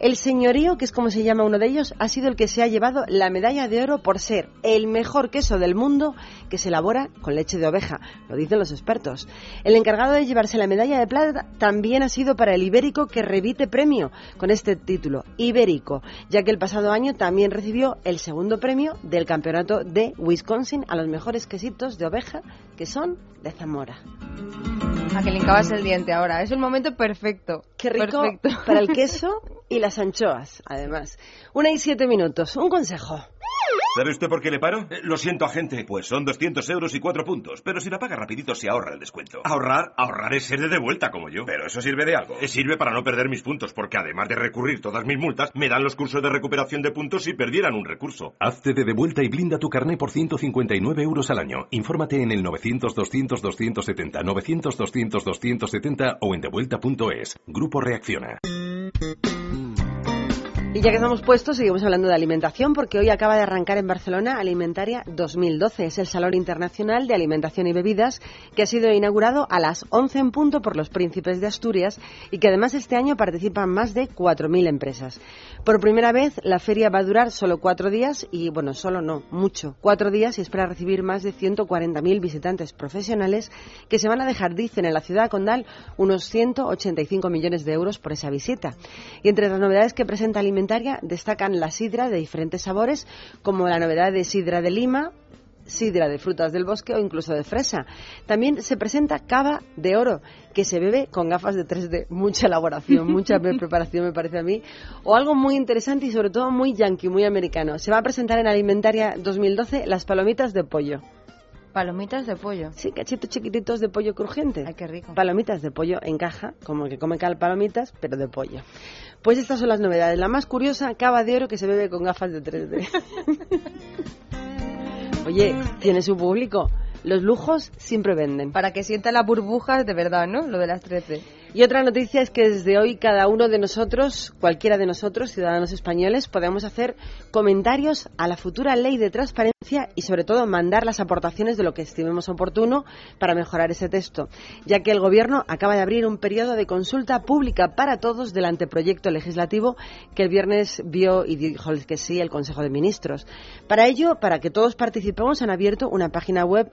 El señorío, que es como se llama uno de ellos, ha sido el que se ha llevado la medalla de oro por ser el mejor queso del mundo que se elabora con leche de oveja, lo dicen los expertos. El encargado de llevarse la medalla de plata también ha sido para el ibérico que revite premio con este título, ibérico, ya que el pasado año también recibió el segundo premio del campeonato de Wisconsin a los mejores quesitos de oveja que son de Zamora. A que le encabas el diente ahora. Es un momento perfecto. Qué rico Perfecto. para el queso y las anchoas, además. Una y siete minutos. Un consejo. ¿Sabe usted por qué le paro? Eh, lo siento, agente. Pues son 200 euros y 4 puntos. Pero si la paga rapidito se ahorra el descuento. Ahorrar, ahorrar es ser de devuelta como yo. Pero eso sirve de algo. Eh, sirve para no perder mis puntos, porque además de recurrir todas mis multas, me dan los cursos de recuperación de puntos si perdieran un recurso. Hazte de devuelta y blinda tu carné por 159 euros al año. Infórmate en el 900-200-270, 900-200-270 o en devuelta.es. Grupo Reacciona. Y ya que estamos puestos, seguimos hablando de alimentación porque hoy acaba de arrancar en Barcelona Alimentaria 2012. Es el Salón Internacional de Alimentación y Bebidas que ha sido inaugurado a las 11 en punto por los príncipes de Asturias y que además este año participan más de 4.000 empresas. Por primera vez, la feria va a durar solo cuatro días y, bueno, solo no, mucho. Cuatro días y espera recibir más de 140.000 visitantes profesionales que se van a dejar, dicen en la ciudad condal, unos 185 millones de euros por esa visita. Y entre las novedades que presenta Alimentaria destacan la sidra de diferentes sabores, como la novedad de sidra de lima, sidra de frutas del bosque o incluso de fresa. También se presenta cava de oro, que se bebe con gafas de 3D. Mucha elaboración, mucha preparación me parece a mí. O algo muy interesante y sobre todo muy yankee, muy americano. Se va a presentar en Alimentaria 2012 las palomitas de pollo. Palomitas de pollo. Sí, cachitos chiquititos de pollo crujiente. Ay, qué rico. Palomitas de pollo en caja, como el que come cal palomitas, pero de pollo. Pues estas son las novedades. La más curiosa, cava de oro que se bebe con gafas de 3D. Oye, tiene su público. Los lujos siempre venden. Para que sienta las burbujas de verdad, ¿no? Lo de las 13. Y otra noticia es que desde hoy cada uno de nosotros, cualquiera de nosotros, ciudadanos españoles, podemos hacer comentarios a la futura ley de transparencia y sobre todo mandar las aportaciones de lo que estimemos oportuno para mejorar ese texto, ya que el Gobierno acaba de abrir un periodo de consulta pública para todos del anteproyecto legislativo que el viernes vio y dijo que sí el Consejo de Ministros. Para ello, para que todos participemos, han abierto una página web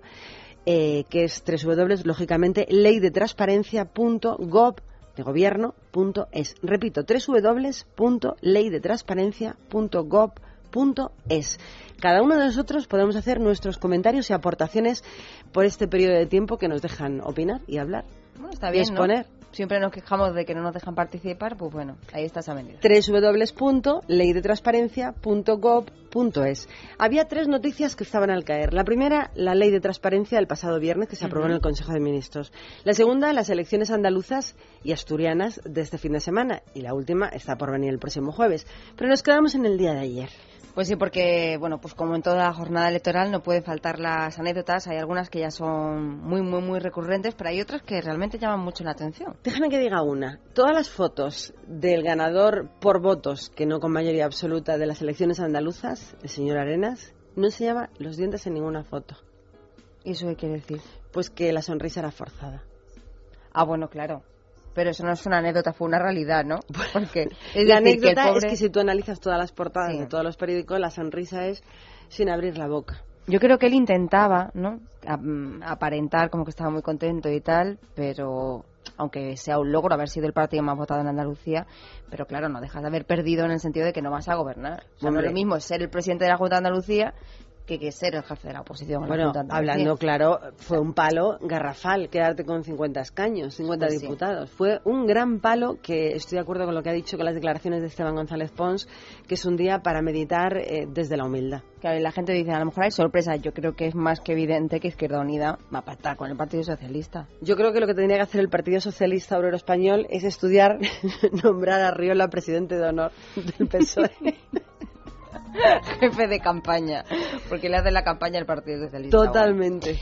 eh, que es www, lógicamente, leydetransparencia.gov de gobierno.es. Repito, www.leydetransparencia.gov.es. Cada uno de nosotros podemos hacer nuestros comentarios y aportaciones por este periodo de tiempo que nos dejan opinar y hablar. Bueno, está y bien, exponer. ¿no? Siempre nos quejamos de que no nos dejan participar, pues bueno, ahí está esa medida. www.leydetransparencia.gov.es. Había tres noticias que estaban al caer. La primera, la ley de transparencia del pasado viernes que se aprobó en el Consejo de Ministros. La segunda, las elecciones andaluzas y asturianas de este fin de semana. Y la última está por venir el próximo jueves. Pero nos quedamos en el día de ayer. Pues sí, porque, bueno, pues como en toda jornada electoral no pueden faltar las anécdotas. Hay algunas que ya son muy, muy, muy recurrentes, pero hay otras que realmente llaman mucho la atención. Déjame que diga una. Todas las fotos del ganador por votos, que no con mayoría absoluta, de las elecciones andaluzas, el señor Arenas, no enseñaba los dientes en ninguna foto. ¿Y eso qué quiere decir? Pues que la sonrisa era forzada. Ah, bueno, claro. Pero eso no es una anécdota, fue una realidad, ¿no? Porque es la anécdota es que si tú analizas todas las portadas de todos los periódicos, la sonrisa es sin abrir la boca. Yo creo que él intentaba, ¿no? aparentar como que estaba muy contento y tal, pero aunque sea un logro haber sido el partido más votado en Andalucía, pero claro, no dejas de haber perdido en el sentido de que no vas a gobernar. O sea, no es lo mismo ser el presidente de la Junta de Andalucía que, que ser el jefe de la oposición. Bueno, hablando claro, fue un palo garrafal quedarte con 50 escaños, 50 Pues sí. diputados. Fue un gran palo que estoy de acuerdo con lo que ha dicho con las declaraciones de Esteban González Pons, que es un día para meditar eh, desde la humildad. Claro, y la gente dice, a lo mejor hay sorpresa. Yo creo que es más que evidente que Izquierda Unida va a pactar con el Partido Socialista. Yo creo que lo que tendría que hacer el Partido Socialista Obrero Español es estudiar nombrar a Riola presidente de honor del PSOE. Jefe de campaña, porque le hace la campaña al Partido Socialista. Totalmente.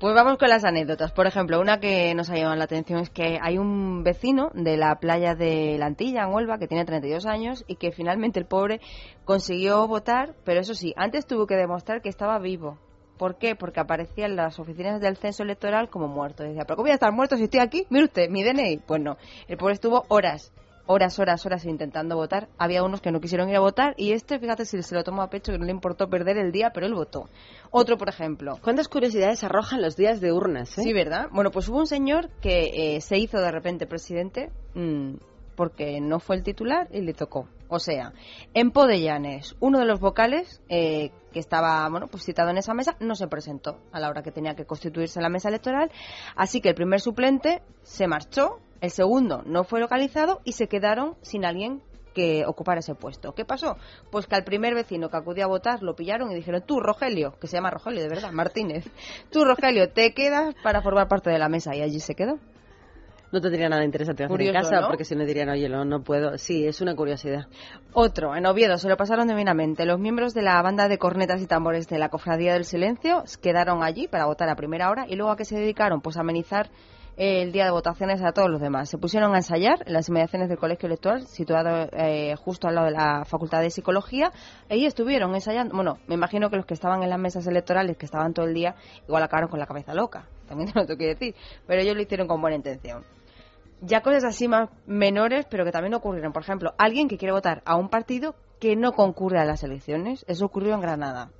Pues vamos con las anécdotas. Por ejemplo, una que nos ha llamado la atención es que hay un vecino de la playa de la Antilla, en Huelva, que tiene 32 años y que finalmente el pobre consiguió votar, pero eso sí, antes tuvo que demostrar que estaba vivo. ¿Por qué? Porque aparecía en las oficinas del censo electoral como muerto. Decía, ¿pero cómo voy a estar muerto si estoy aquí? Mire usted, mi DNI. Pues no, el pobre estuvo horas horas, horas, horas intentando votar. Había unos que no quisieron ir a votar y este, fíjate si se lo tomó a pecho, que no le importó perder el día, pero él votó. Otro, por ejemplo. ¿Cuántas curiosidades arrojan los días de urnas? eh? Sí, ¿verdad? Bueno, pues hubo un señor que eh, se hizo de repente presidente mm, porque no fue el titular y le tocó. O sea, en Podellanes, uno de los vocales eh, que estaba bueno, pues citado en esa mesa no se presentó a la hora que tenía que constituirse la mesa electoral, así que el primer suplente se marchó, el segundo no fue localizado y se quedaron sin alguien que ocupara ese puesto. ¿Qué pasó? Pues que al primer vecino que acudió a votar lo pillaron y dijeron, tú, Rogelio, que se llama Rogelio, de verdad, Martínez, tú, Rogelio, te quedas para formar parte de la mesa y allí se quedó. No tendría nada interesante hacer en Curioso, casa, ¿no? porque si no dirían, oye, no, no puedo. Sí, es una curiosidad. Otro, en Oviedo, se lo pasaron divinamente. Los miembros de la banda de cornetas y tambores de la Cofradía del Silencio quedaron allí para votar a primera hora y luego a qué se dedicaron, pues a amenizar el día de votaciones a todos los demás. Se pusieron a ensayar en las inmediaciones del colegio electoral, situado eh, justo al lado de la Facultad de Psicología. Ahí estuvieron ensayando. Bueno, me imagino que los que estaban en las mesas electorales, que estaban todo el día, igual acabaron con la cabeza loca. También te lo tengo que decir. Pero ellos lo hicieron con buena intención ya cosas así más menores, pero que también ocurrieron. Por ejemplo, alguien que quiere votar a un partido que no concurre a las elecciones. Eso ocurrió en Granada.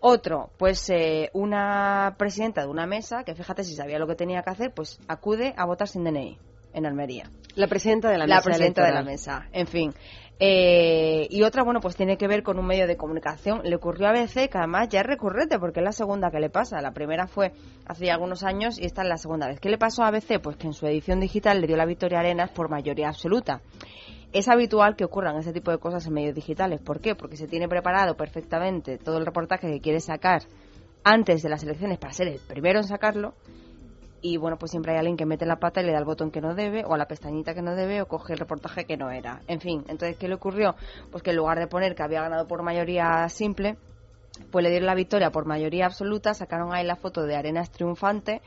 Otro, pues eh, una presidenta de una mesa, que fíjate si sabía lo que tenía que hacer, pues acude a votar sin DNI en Almería. La presidenta de la, La mesa presidenta de la mesa, en fin. Eh, y otra, bueno, pues tiene que ver con un medio de comunicación. Le ocurrió a ABC, que además ya es recurrente, porque es la segunda que le pasa. La primera fue hace algunos años y esta es la segunda vez. ¿Qué le pasó a ABC? Pues que en su edición digital le dio la victoria a Arenas por mayoría absoluta. Es habitual que ocurran ese tipo de cosas en medios digitales. ¿Por qué? Porque se tiene preparado perfectamente todo el reportaje que quiere sacar antes de las elecciones para ser el primero en sacarlo y bueno, pues siempre hay alguien que mete la pata y le da el botón que no debe, o a la pestañita que no debe, o coge el reportaje que no era. En fin, entonces, ¿qué le ocurrió? Pues que en lugar de poner que había ganado por mayoría simple, pues le dieron la victoria por mayoría absoluta, sacaron ahí la foto de Arenas triunfante.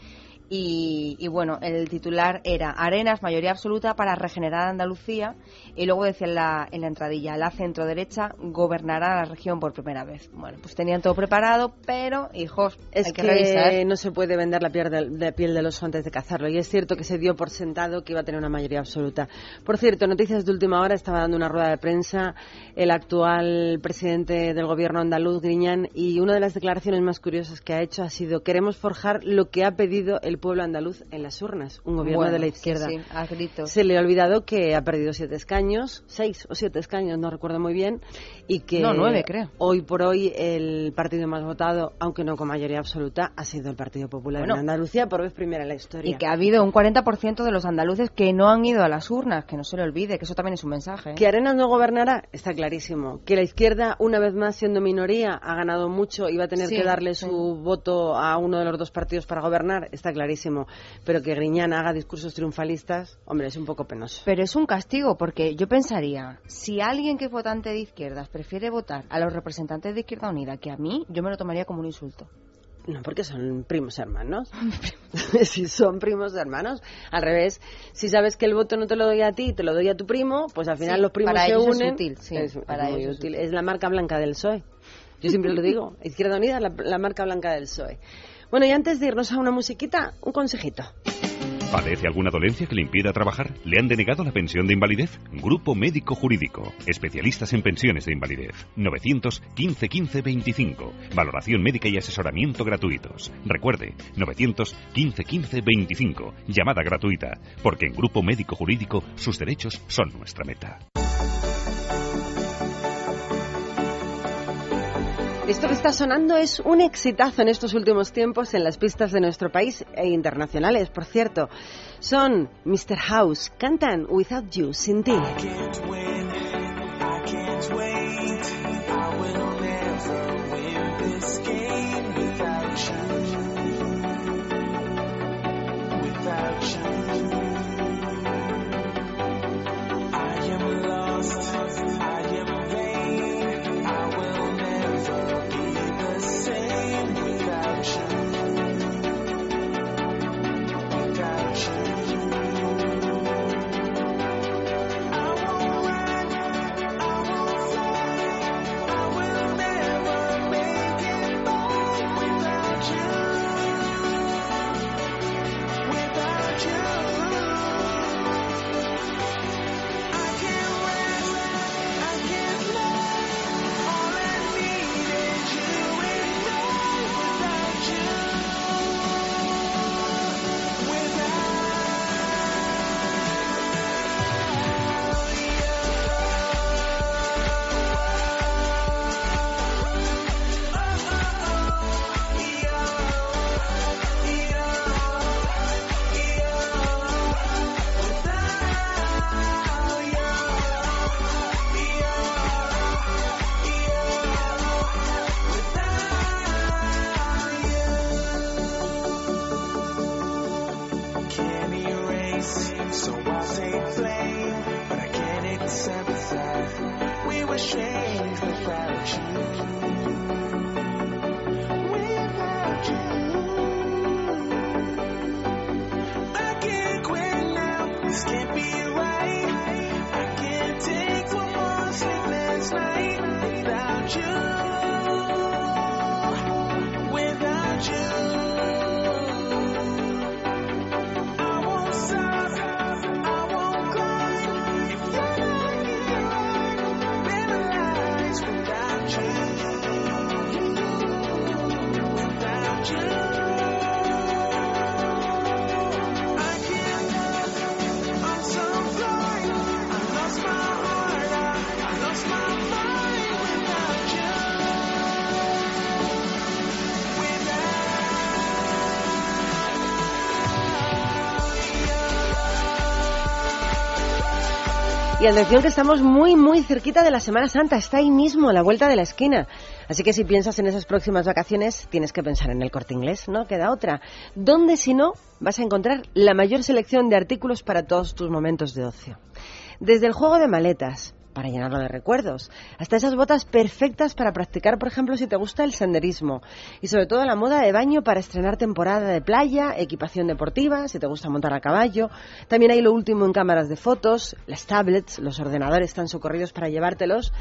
Y, y bueno, el titular era Arenas, mayoría absoluta para regenerar Andalucía. Y luego decía en la, en la entradilla, la centro derecha gobernará la región por primera vez. Bueno, pues tenían todo preparado, pero, hijos, Es hay que, que, revisar. no se puede vender la piel, del, de piel del oso antes de cazarlo. Y es cierto que se dio por sentado que iba a tener una mayoría absoluta. Por cierto, noticias de última hora. Estaba dando una rueda de prensa el actual presidente del gobierno andaluz, Griñán, y una de las declaraciones más curiosas que ha hecho ha sido queremos forjar lo que ha pedido el pueblo andaluz en las urnas, un gobierno Bueno, de la izquierda. sí, a gritos. Se le ha olvidado que ha perdido siete escaños, seis o siete escaños, no recuerdo muy bien, y que No, nueve, creo. hoy por hoy el partido más votado, aunque no con mayoría absoluta, ha sido el Partido Popular Bueno. en Andalucía por vez primera en la historia. Y que ha habido un 40% de los andaluces que no han ido a las urnas, que no se le olvide, que eso también es un mensaje. ¿eh? Que Arenas no gobernará, está clarísimo. Que la izquierda, una vez más siendo minoría, ha ganado mucho y va a tener Sí, que darle sí. su voto a uno de los dos partidos para gobernar, está clarísimo. Pero que Griñán haga discursos triunfalistas, hombre, es un poco penoso. Pero es un castigo, porque yo pensaría, si alguien que es votante de izquierdas prefiere votar a los representantes de Izquierda Unida que a mí, yo me lo tomaría como un insulto. No, porque son primos hermanos. si son primos hermanos, al revés. Si sabes que el voto no te lo doy a ti, te lo doy a tu primo, pues al final Sí, los primos para se ellos es útil, sí, es, es para muy ellos es útil. Es la marca blanca del PSOE. Yo siempre lo digo. Izquierda Unida, la, la marca blanca del PSOE. Bueno, y antes de irnos a una musiquita, un consejito. ¿Padece alguna dolencia que le impida trabajar? ¿Le han denegado la pensión de invalidez? Grupo Médico Jurídico. Especialistas en pensiones de invalidez. 915 15 25. Valoración médica y asesoramiento gratuitos. Recuerde, 915 15 25. Llamada gratuita. Porque en Grupo Médico Jurídico sus derechos son nuestra meta. Esto que está sonando es un exitazo en estos últimos tiempos en las pistas de nuestro país e internacionales, por cierto. Son Mr. House, cantan Without You, sin ti. Y atención que estamos muy, muy cerquita de la Semana Santa, está ahí mismo, a la vuelta de la esquina. Así que si piensas en esas próximas vacaciones, tienes que pensar en el corte inglés, ¿no? Queda otra. ¿Dónde, si no, vas a encontrar la mayor selección de artículos para todos tus momentos de ocio? Desde el juego de maletas, para llenarlo de recuerdos, hasta esas botas perfectas para practicar, por ejemplo, si te gusta el senderismo, y sobre todo la moda de baño para estrenar temporada de playa, equipación deportiva, si te gusta montar a caballo, también hay lo último en cámaras de fotos, las tablets, los ordenadores están socorridos para llevártelos.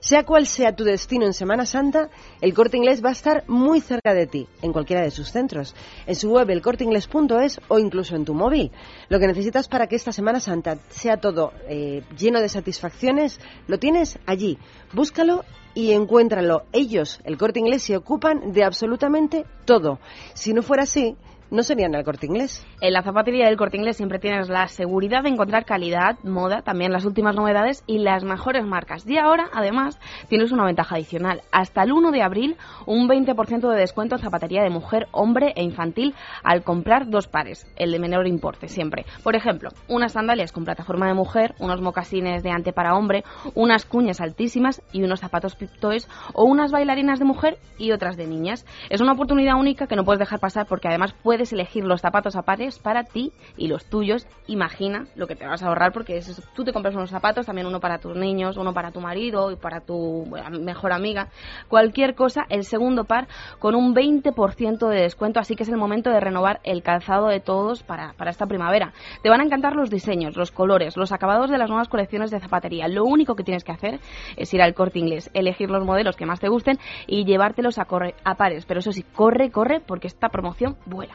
Sea cual sea tu destino en Semana Santa, el Corte Inglés va a estar muy cerca de ti, en cualquiera de sus centros, en su web elcorteingles.es o incluso en tu móvil. Lo que necesitas para que esta Semana Santa sea todo eh, lleno de satisfacciones, lo tienes allí. Búscalo y encuéntralo. Ellos, el Corte Inglés, se ocupan de absolutamente todo. Si no fuera así, no sería en el corte inglés. En la zapatería del Corte Inglés siempre tienes la seguridad de encontrar calidad, moda, también las últimas novedades y las mejores marcas. Y ahora, además, tienes una ventaja adicional. Hasta el 1 de abril, un 20% de descuento en zapatería de mujer, hombre e infantil al comprar dos pares, el de menor importe siempre. Por ejemplo, unas sandalias con plataforma de mujer, unos mocasines de ante para hombre, unas cuñas altísimas y unos zapatos toys o unas bailarinas de mujer y otras de niñas. Es una oportunidad única que no puedes dejar pasar porque además puedes elegir los zapatos a pares para ti y los tuyos. Imagina lo que te vas a ahorrar porque es- tú te compras unos zapatos, también uno para tus niños, uno para tu marido y para tu mejor amiga. Cualquier cosa, el segundo par con un 20% de descuento, así que es el momento de renovar el calzado de todos para, para esta primavera. Te van a encantar los diseños, los colores, los acabados de las nuevas colecciones de zapatería. Lo único que tienes que hacer es ir al corte inglés, elegir los modelos que más te gusten y llevártelos a, corre- a pares. Pero eso sí, corre, corre, porque esta promoción vuela.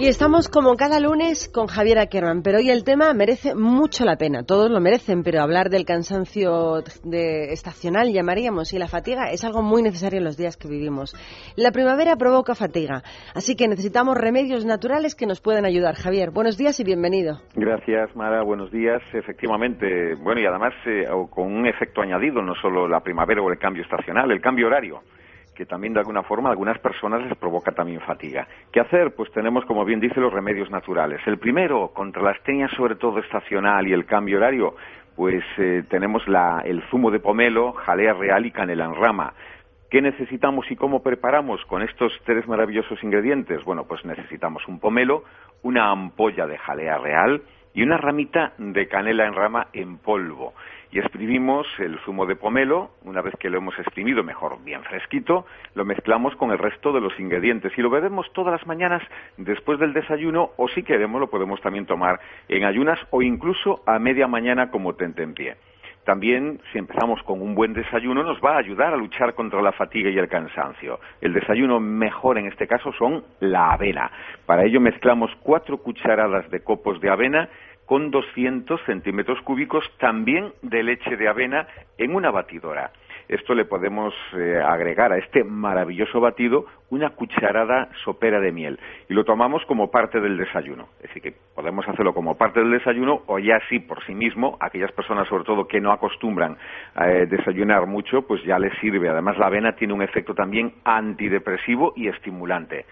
Y estamos como cada lunes con Javier Ackerman, pero hoy el tema merece mucho la pena, todos lo merecen, pero hablar del cansancio de estacional llamaríamos y la fatiga es algo muy necesario en los días que vivimos. La primavera provoca fatiga, así que necesitamos remedios naturales que nos puedan ayudar. Javier, buenos días y bienvenido. Gracias, Mara. Buenos días. Efectivamente, bueno, y además eh, con un efecto añadido, no solo la primavera o el cambio estacional, el cambio horario que también de alguna forma a algunas personas les provoca también fatiga. ¿Qué hacer? Pues tenemos, como bien dice, los remedios naturales. El primero, contra la astenia sobre todo estacional y el cambio horario, pues eh, tenemos la, el zumo de pomelo, jalea real y canela en rama. ¿Qué necesitamos y cómo preparamos con estos tres maravillosos ingredientes? Bueno, pues necesitamos un pomelo, una ampolla de jalea real y una ramita de canela en rama en polvo. Y exprimimos el zumo de pomelo, una vez que lo hemos exprimido, mejor bien fresquito, lo mezclamos con el resto de los ingredientes y lo bebemos todas las mañanas después del desayuno o si queremos lo podemos también tomar en ayunas o incluso a media mañana como tentempié. También, si empezamos con un buen desayuno, nos va a ayudar a luchar contra la fatiga y el cansancio. El desayuno mejor en este caso son la avena. Para ello mezclamos cuatro cucharadas de copos de avena con 200 centímetros cúbicos también de leche de avena en una batidora. Esto le podemos eh, agregar a este maravilloso batido una cucharada sopera de miel y lo tomamos como parte del desayuno. Es decir, que podemos hacerlo como parte del desayuno o ya sí por sí mismo, aquellas personas sobre todo que no acostumbran a eh, desayunar mucho, pues ya les sirve. Además la avena tiene un efecto también antidepresivo y estimulante.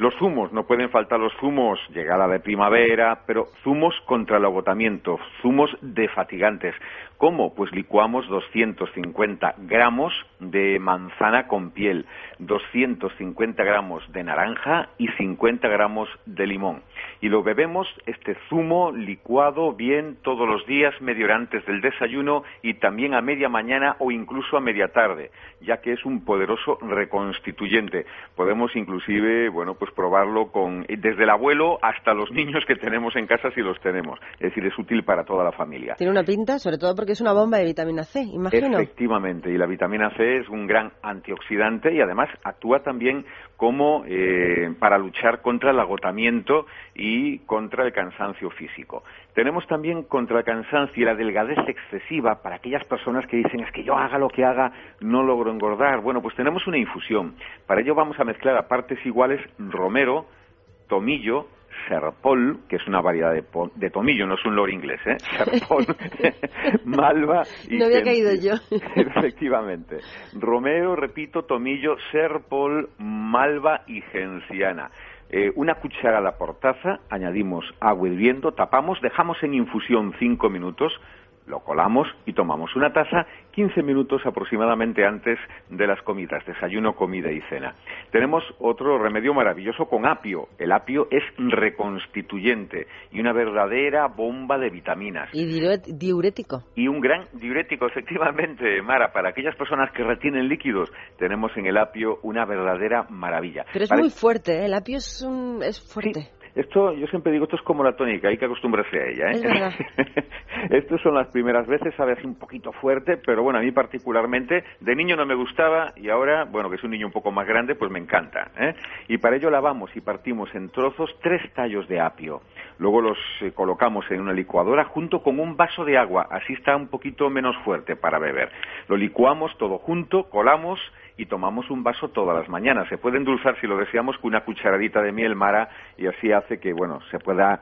Los zumos, no pueden faltar los zumos, llegada de primavera, pero zumos contra el agotamiento, zumos defatigantes. ¿Cómo? Pues licuamos 250 gramos de manzana con piel, 250 gramos de naranja y 50 gramos de limón. Y lo bebemos, este zumo licuado bien todos los días, media hora antes del desayuno y también a media mañana o incluso a media tarde, ya que es un poderoso reconstituyente. Podemos inclusive, bueno, pues probarlo con desde el abuelo hasta los niños que tenemos en casa si los tenemos. Es decir, es útil para toda la familia. Tiene una pinta, sobre todo porque es una bomba de vitamina C, imagino. Efectivamente, y la vitamina C es un gran antioxidante y además actúa también como eh, para luchar contra el agotamiento y contra el cansancio físico. Tenemos también contra el cansancio y la delgadez excesiva para aquellas personas que dicen es que yo haga lo que haga no logro engordar. Bueno, pues tenemos una infusión. Para ello vamos a mezclar a partes iguales romero, tomillo, serpol, que es una variedad de, de tomillo, no es un loro inglés, ¿eh? Serpol, malva y No había caído yo. Efectivamente. Romero, repito, tomillo, serpol, malva y genciana. Eh, una cucharada por taza, añadimos agua hirviendo, tapamos, dejamos en infusión cinco minutos, Lo colamos y tomamos una taza 15 minutos aproximadamente antes de las comidas, desayuno, comida y cena. Tenemos otro remedio maravilloso con apio. El apio es reconstituyente y una verdadera bomba de vitaminas. Y diurético. Y un gran diurético, efectivamente, Mara. Para aquellas personas que retienen líquidos, tenemos en el apio una verdadera maravilla. Pero es muy fuerte, ¿eh? el apio es, un, es fuerte. Esto, yo siempre digo, esto es como la tónica, hay que acostumbrarse a ella. ¿eh? Es. Estas son las primeras veces, sabe así un poquito fuerte, pero bueno, a mí particularmente, de niño no me gustaba y ahora, bueno, que es un niño un poco más grande, pues me encanta. ¿eh? Y para ello lavamos y partimos en trozos tres tallos de apio. Luego los eh, colocamos en una licuadora junto con un vaso de agua, así está un poquito menos fuerte para beber. Lo licuamos todo junto, colamos y tomamos un vaso todas las mañanas. Se puede endulzar si lo deseamos con una cucharadita de miel mara y así hace que, bueno, se pueda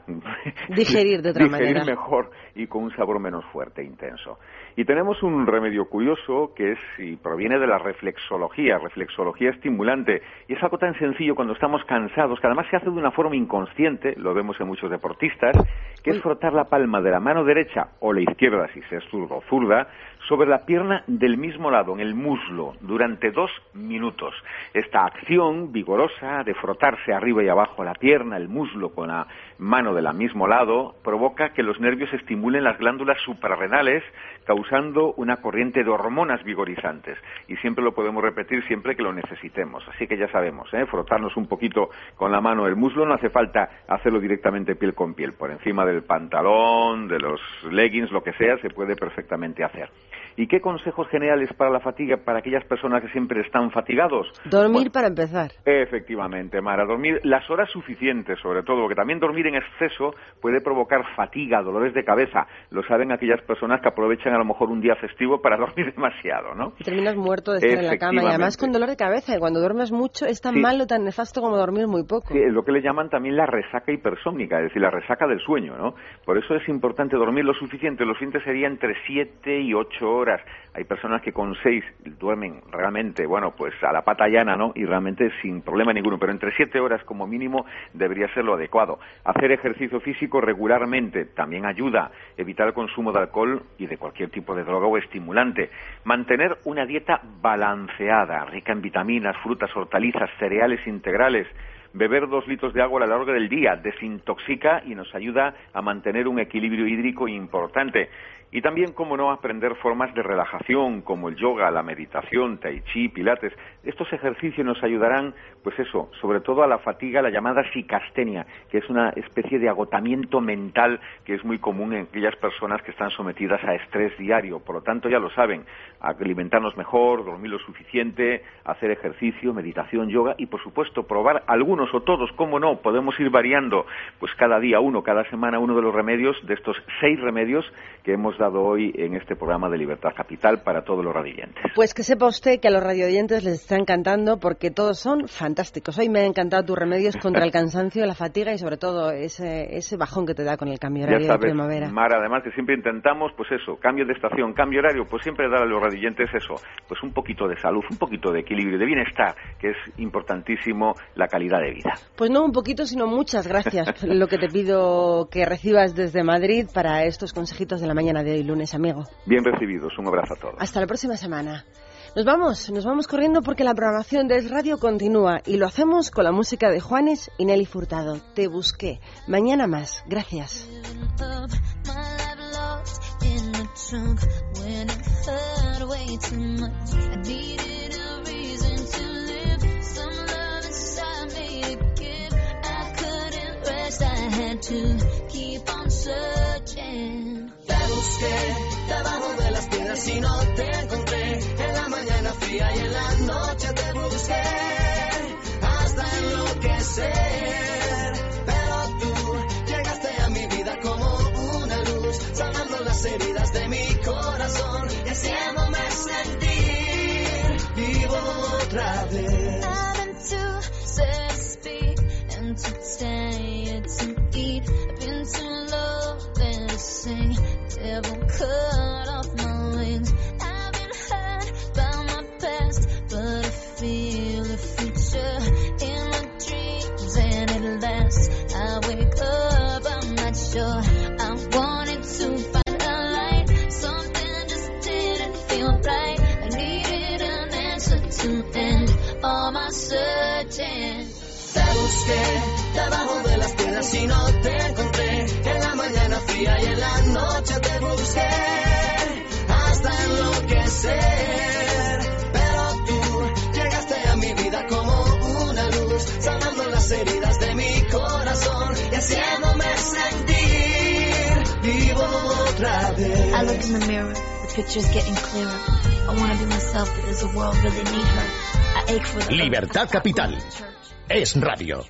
Digerir de otra digerir manera. mejor y con un sabor menos fuerte e intenso. Y tenemos un remedio curioso que es y proviene de la reflexología, reflexología estimulante. Y es algo tan sencillo cuando estamos cansados, que además se hace de una forma inconsciente, lo vemos en muchos deportistas, que es frotar la palma de la mano derecha o la izquierda, si se es zurdo o zurda, sobre la pierna del mismo lado, en el muslo, durante dos minutos. Esta acción vigorosa de frotarse arriba y abajo la pierna, el muslo con la mano del mismo lado, provoca que los nervios estimulen las glándulas suprarrenales, causando una corriente de hormonas vigorizantes. Y siempre lo podemos repetir siempre que lo necesitemos. Así que ya sabemos, ¿eh? frotarnos un poquito con la mano el muslo, no hace falta hacerlo directamente piel con piel, por encima del pantalón, de los leggings, lo que sea, se puede perfectamente hacer. ¿Y qué consejos generales para la fatiga para aquellas personas que siempre están fatigados? Dormir para empezar. Efectivamente, Mara, dormir las horas suficientes, sobre todo, porque también dormir en exceso puede provocar fatiga, dolores de cabeza. Lo saben aquellas personas que aprovechan a lo mejor un día festivo para dormir demasiado, ¿no? Y terminas muerto de estar en la cama y además con dolor de cabeza. Y cuando duermes mucho es tan Sí. malo, tan nefasto como dormir muy poco. Sí, lo que le llaman también la resaca hipersómnica, es decir, la resaca del sueño, ¿no? Por eso es importante dormir lo suficiente. Los siguientes sería entre 7 y 8 horas. Hay personas que con 6 duermen realmente, bueno, pues a la pata llana, ¿no? Y realmente sin problema ninguno. Pero entre 7 horas como mínimo debería ser lo adecuado. Hacer ejercicio físico regularmente también ayuda. Evitar el consumo de alcohol y de cualquier tipo de droga o estimulante. Mantener una dieta balanceada, rica en vitaminas, frutas, hortalizas, cereales integrales. Beber dos litros de agua a lo largo del día desintoxica y nos ayuda a mantener un equilibrio hídrico importante. Y también, como no, aprender formas de relajación como el yoga, la meditación, tai chi, pilates. Estos ejercicios nos ayudarán, pues eso, sobre todo a la fatiga, la llamada psicastenia, que es una especie de agotamiento mental que es muy común en aquellas personas que están sometidas a estrés diario. Por lo tanto, ya lo saben, alimentarnos mejor, dormir lo suficiente, hacer ejercicio, meditación, yoga y, por supuesto, probar algunos o todos, como no, podemos ir variando, pues cada día uno, cada semana uno de los remedios, de estos seis remedios que hemos dado hoy en este programa de Libertad Capital para todos los radiantes. Pues que sepa usted que a los radioyentes les está encantando porque todos son fantásticos. Hoy me han encantado tus remedios contra el cansancio, la fatiga y sobre todo ese, ese bajón que te da con el cambio Ya horario de sabes, primavera. Mar, además que siempre intentamos, pues eso, cambio de estación, cambio horario, pues siempre dar a los radiantes eso, pues un poquito de salud, un poquito de equilibrio, de bienestar, que es importantísimo la calidad de vida. Pues no un poquito, sino muchas gracias. Lo que te pido que recibas desde Madrid para estos consejitos de la mañana de hoy lunes, amigo. Bien recibidos, un abrazo a todos. Hasta la próxima semana. Nos vamos, nos vamos corriendo porque la programación de Es Radio continúa y lo hacemos con la música de Juanes y Nelly Furtado. Te busqué. Mañana más. Gracias. I had to keep on searching. Busqué debajo de las piedras y no te encontré. En la mañana fría y en la noche te busqué hasta enloquecer. Pero tú llegaste a mi vida como una luz, sanando las heridas de mi corazón y haciéndome sentir vivo otra vez. To speak and too tired devil cut off my wings. I've been hurt by my past, but I feel the future in my dreams, and at last I wake up. I'm not sure. I wanted to find a light, something just didn't feel right. I needed an answer to end all my searching. Busqué debajo de las piedras y no te encontré. En la mañana fría y en la noche te busqué hasta enloquecer. Pero tú llegaste a mi vida como una luz, sanando las heridas de mi corazón y haciéndome sentir vivo otra vez. I look in the mirror, the picture's getting clearer. I wanna be myself, but does the world really need her? I ache for the Libertad Capital. Es radio.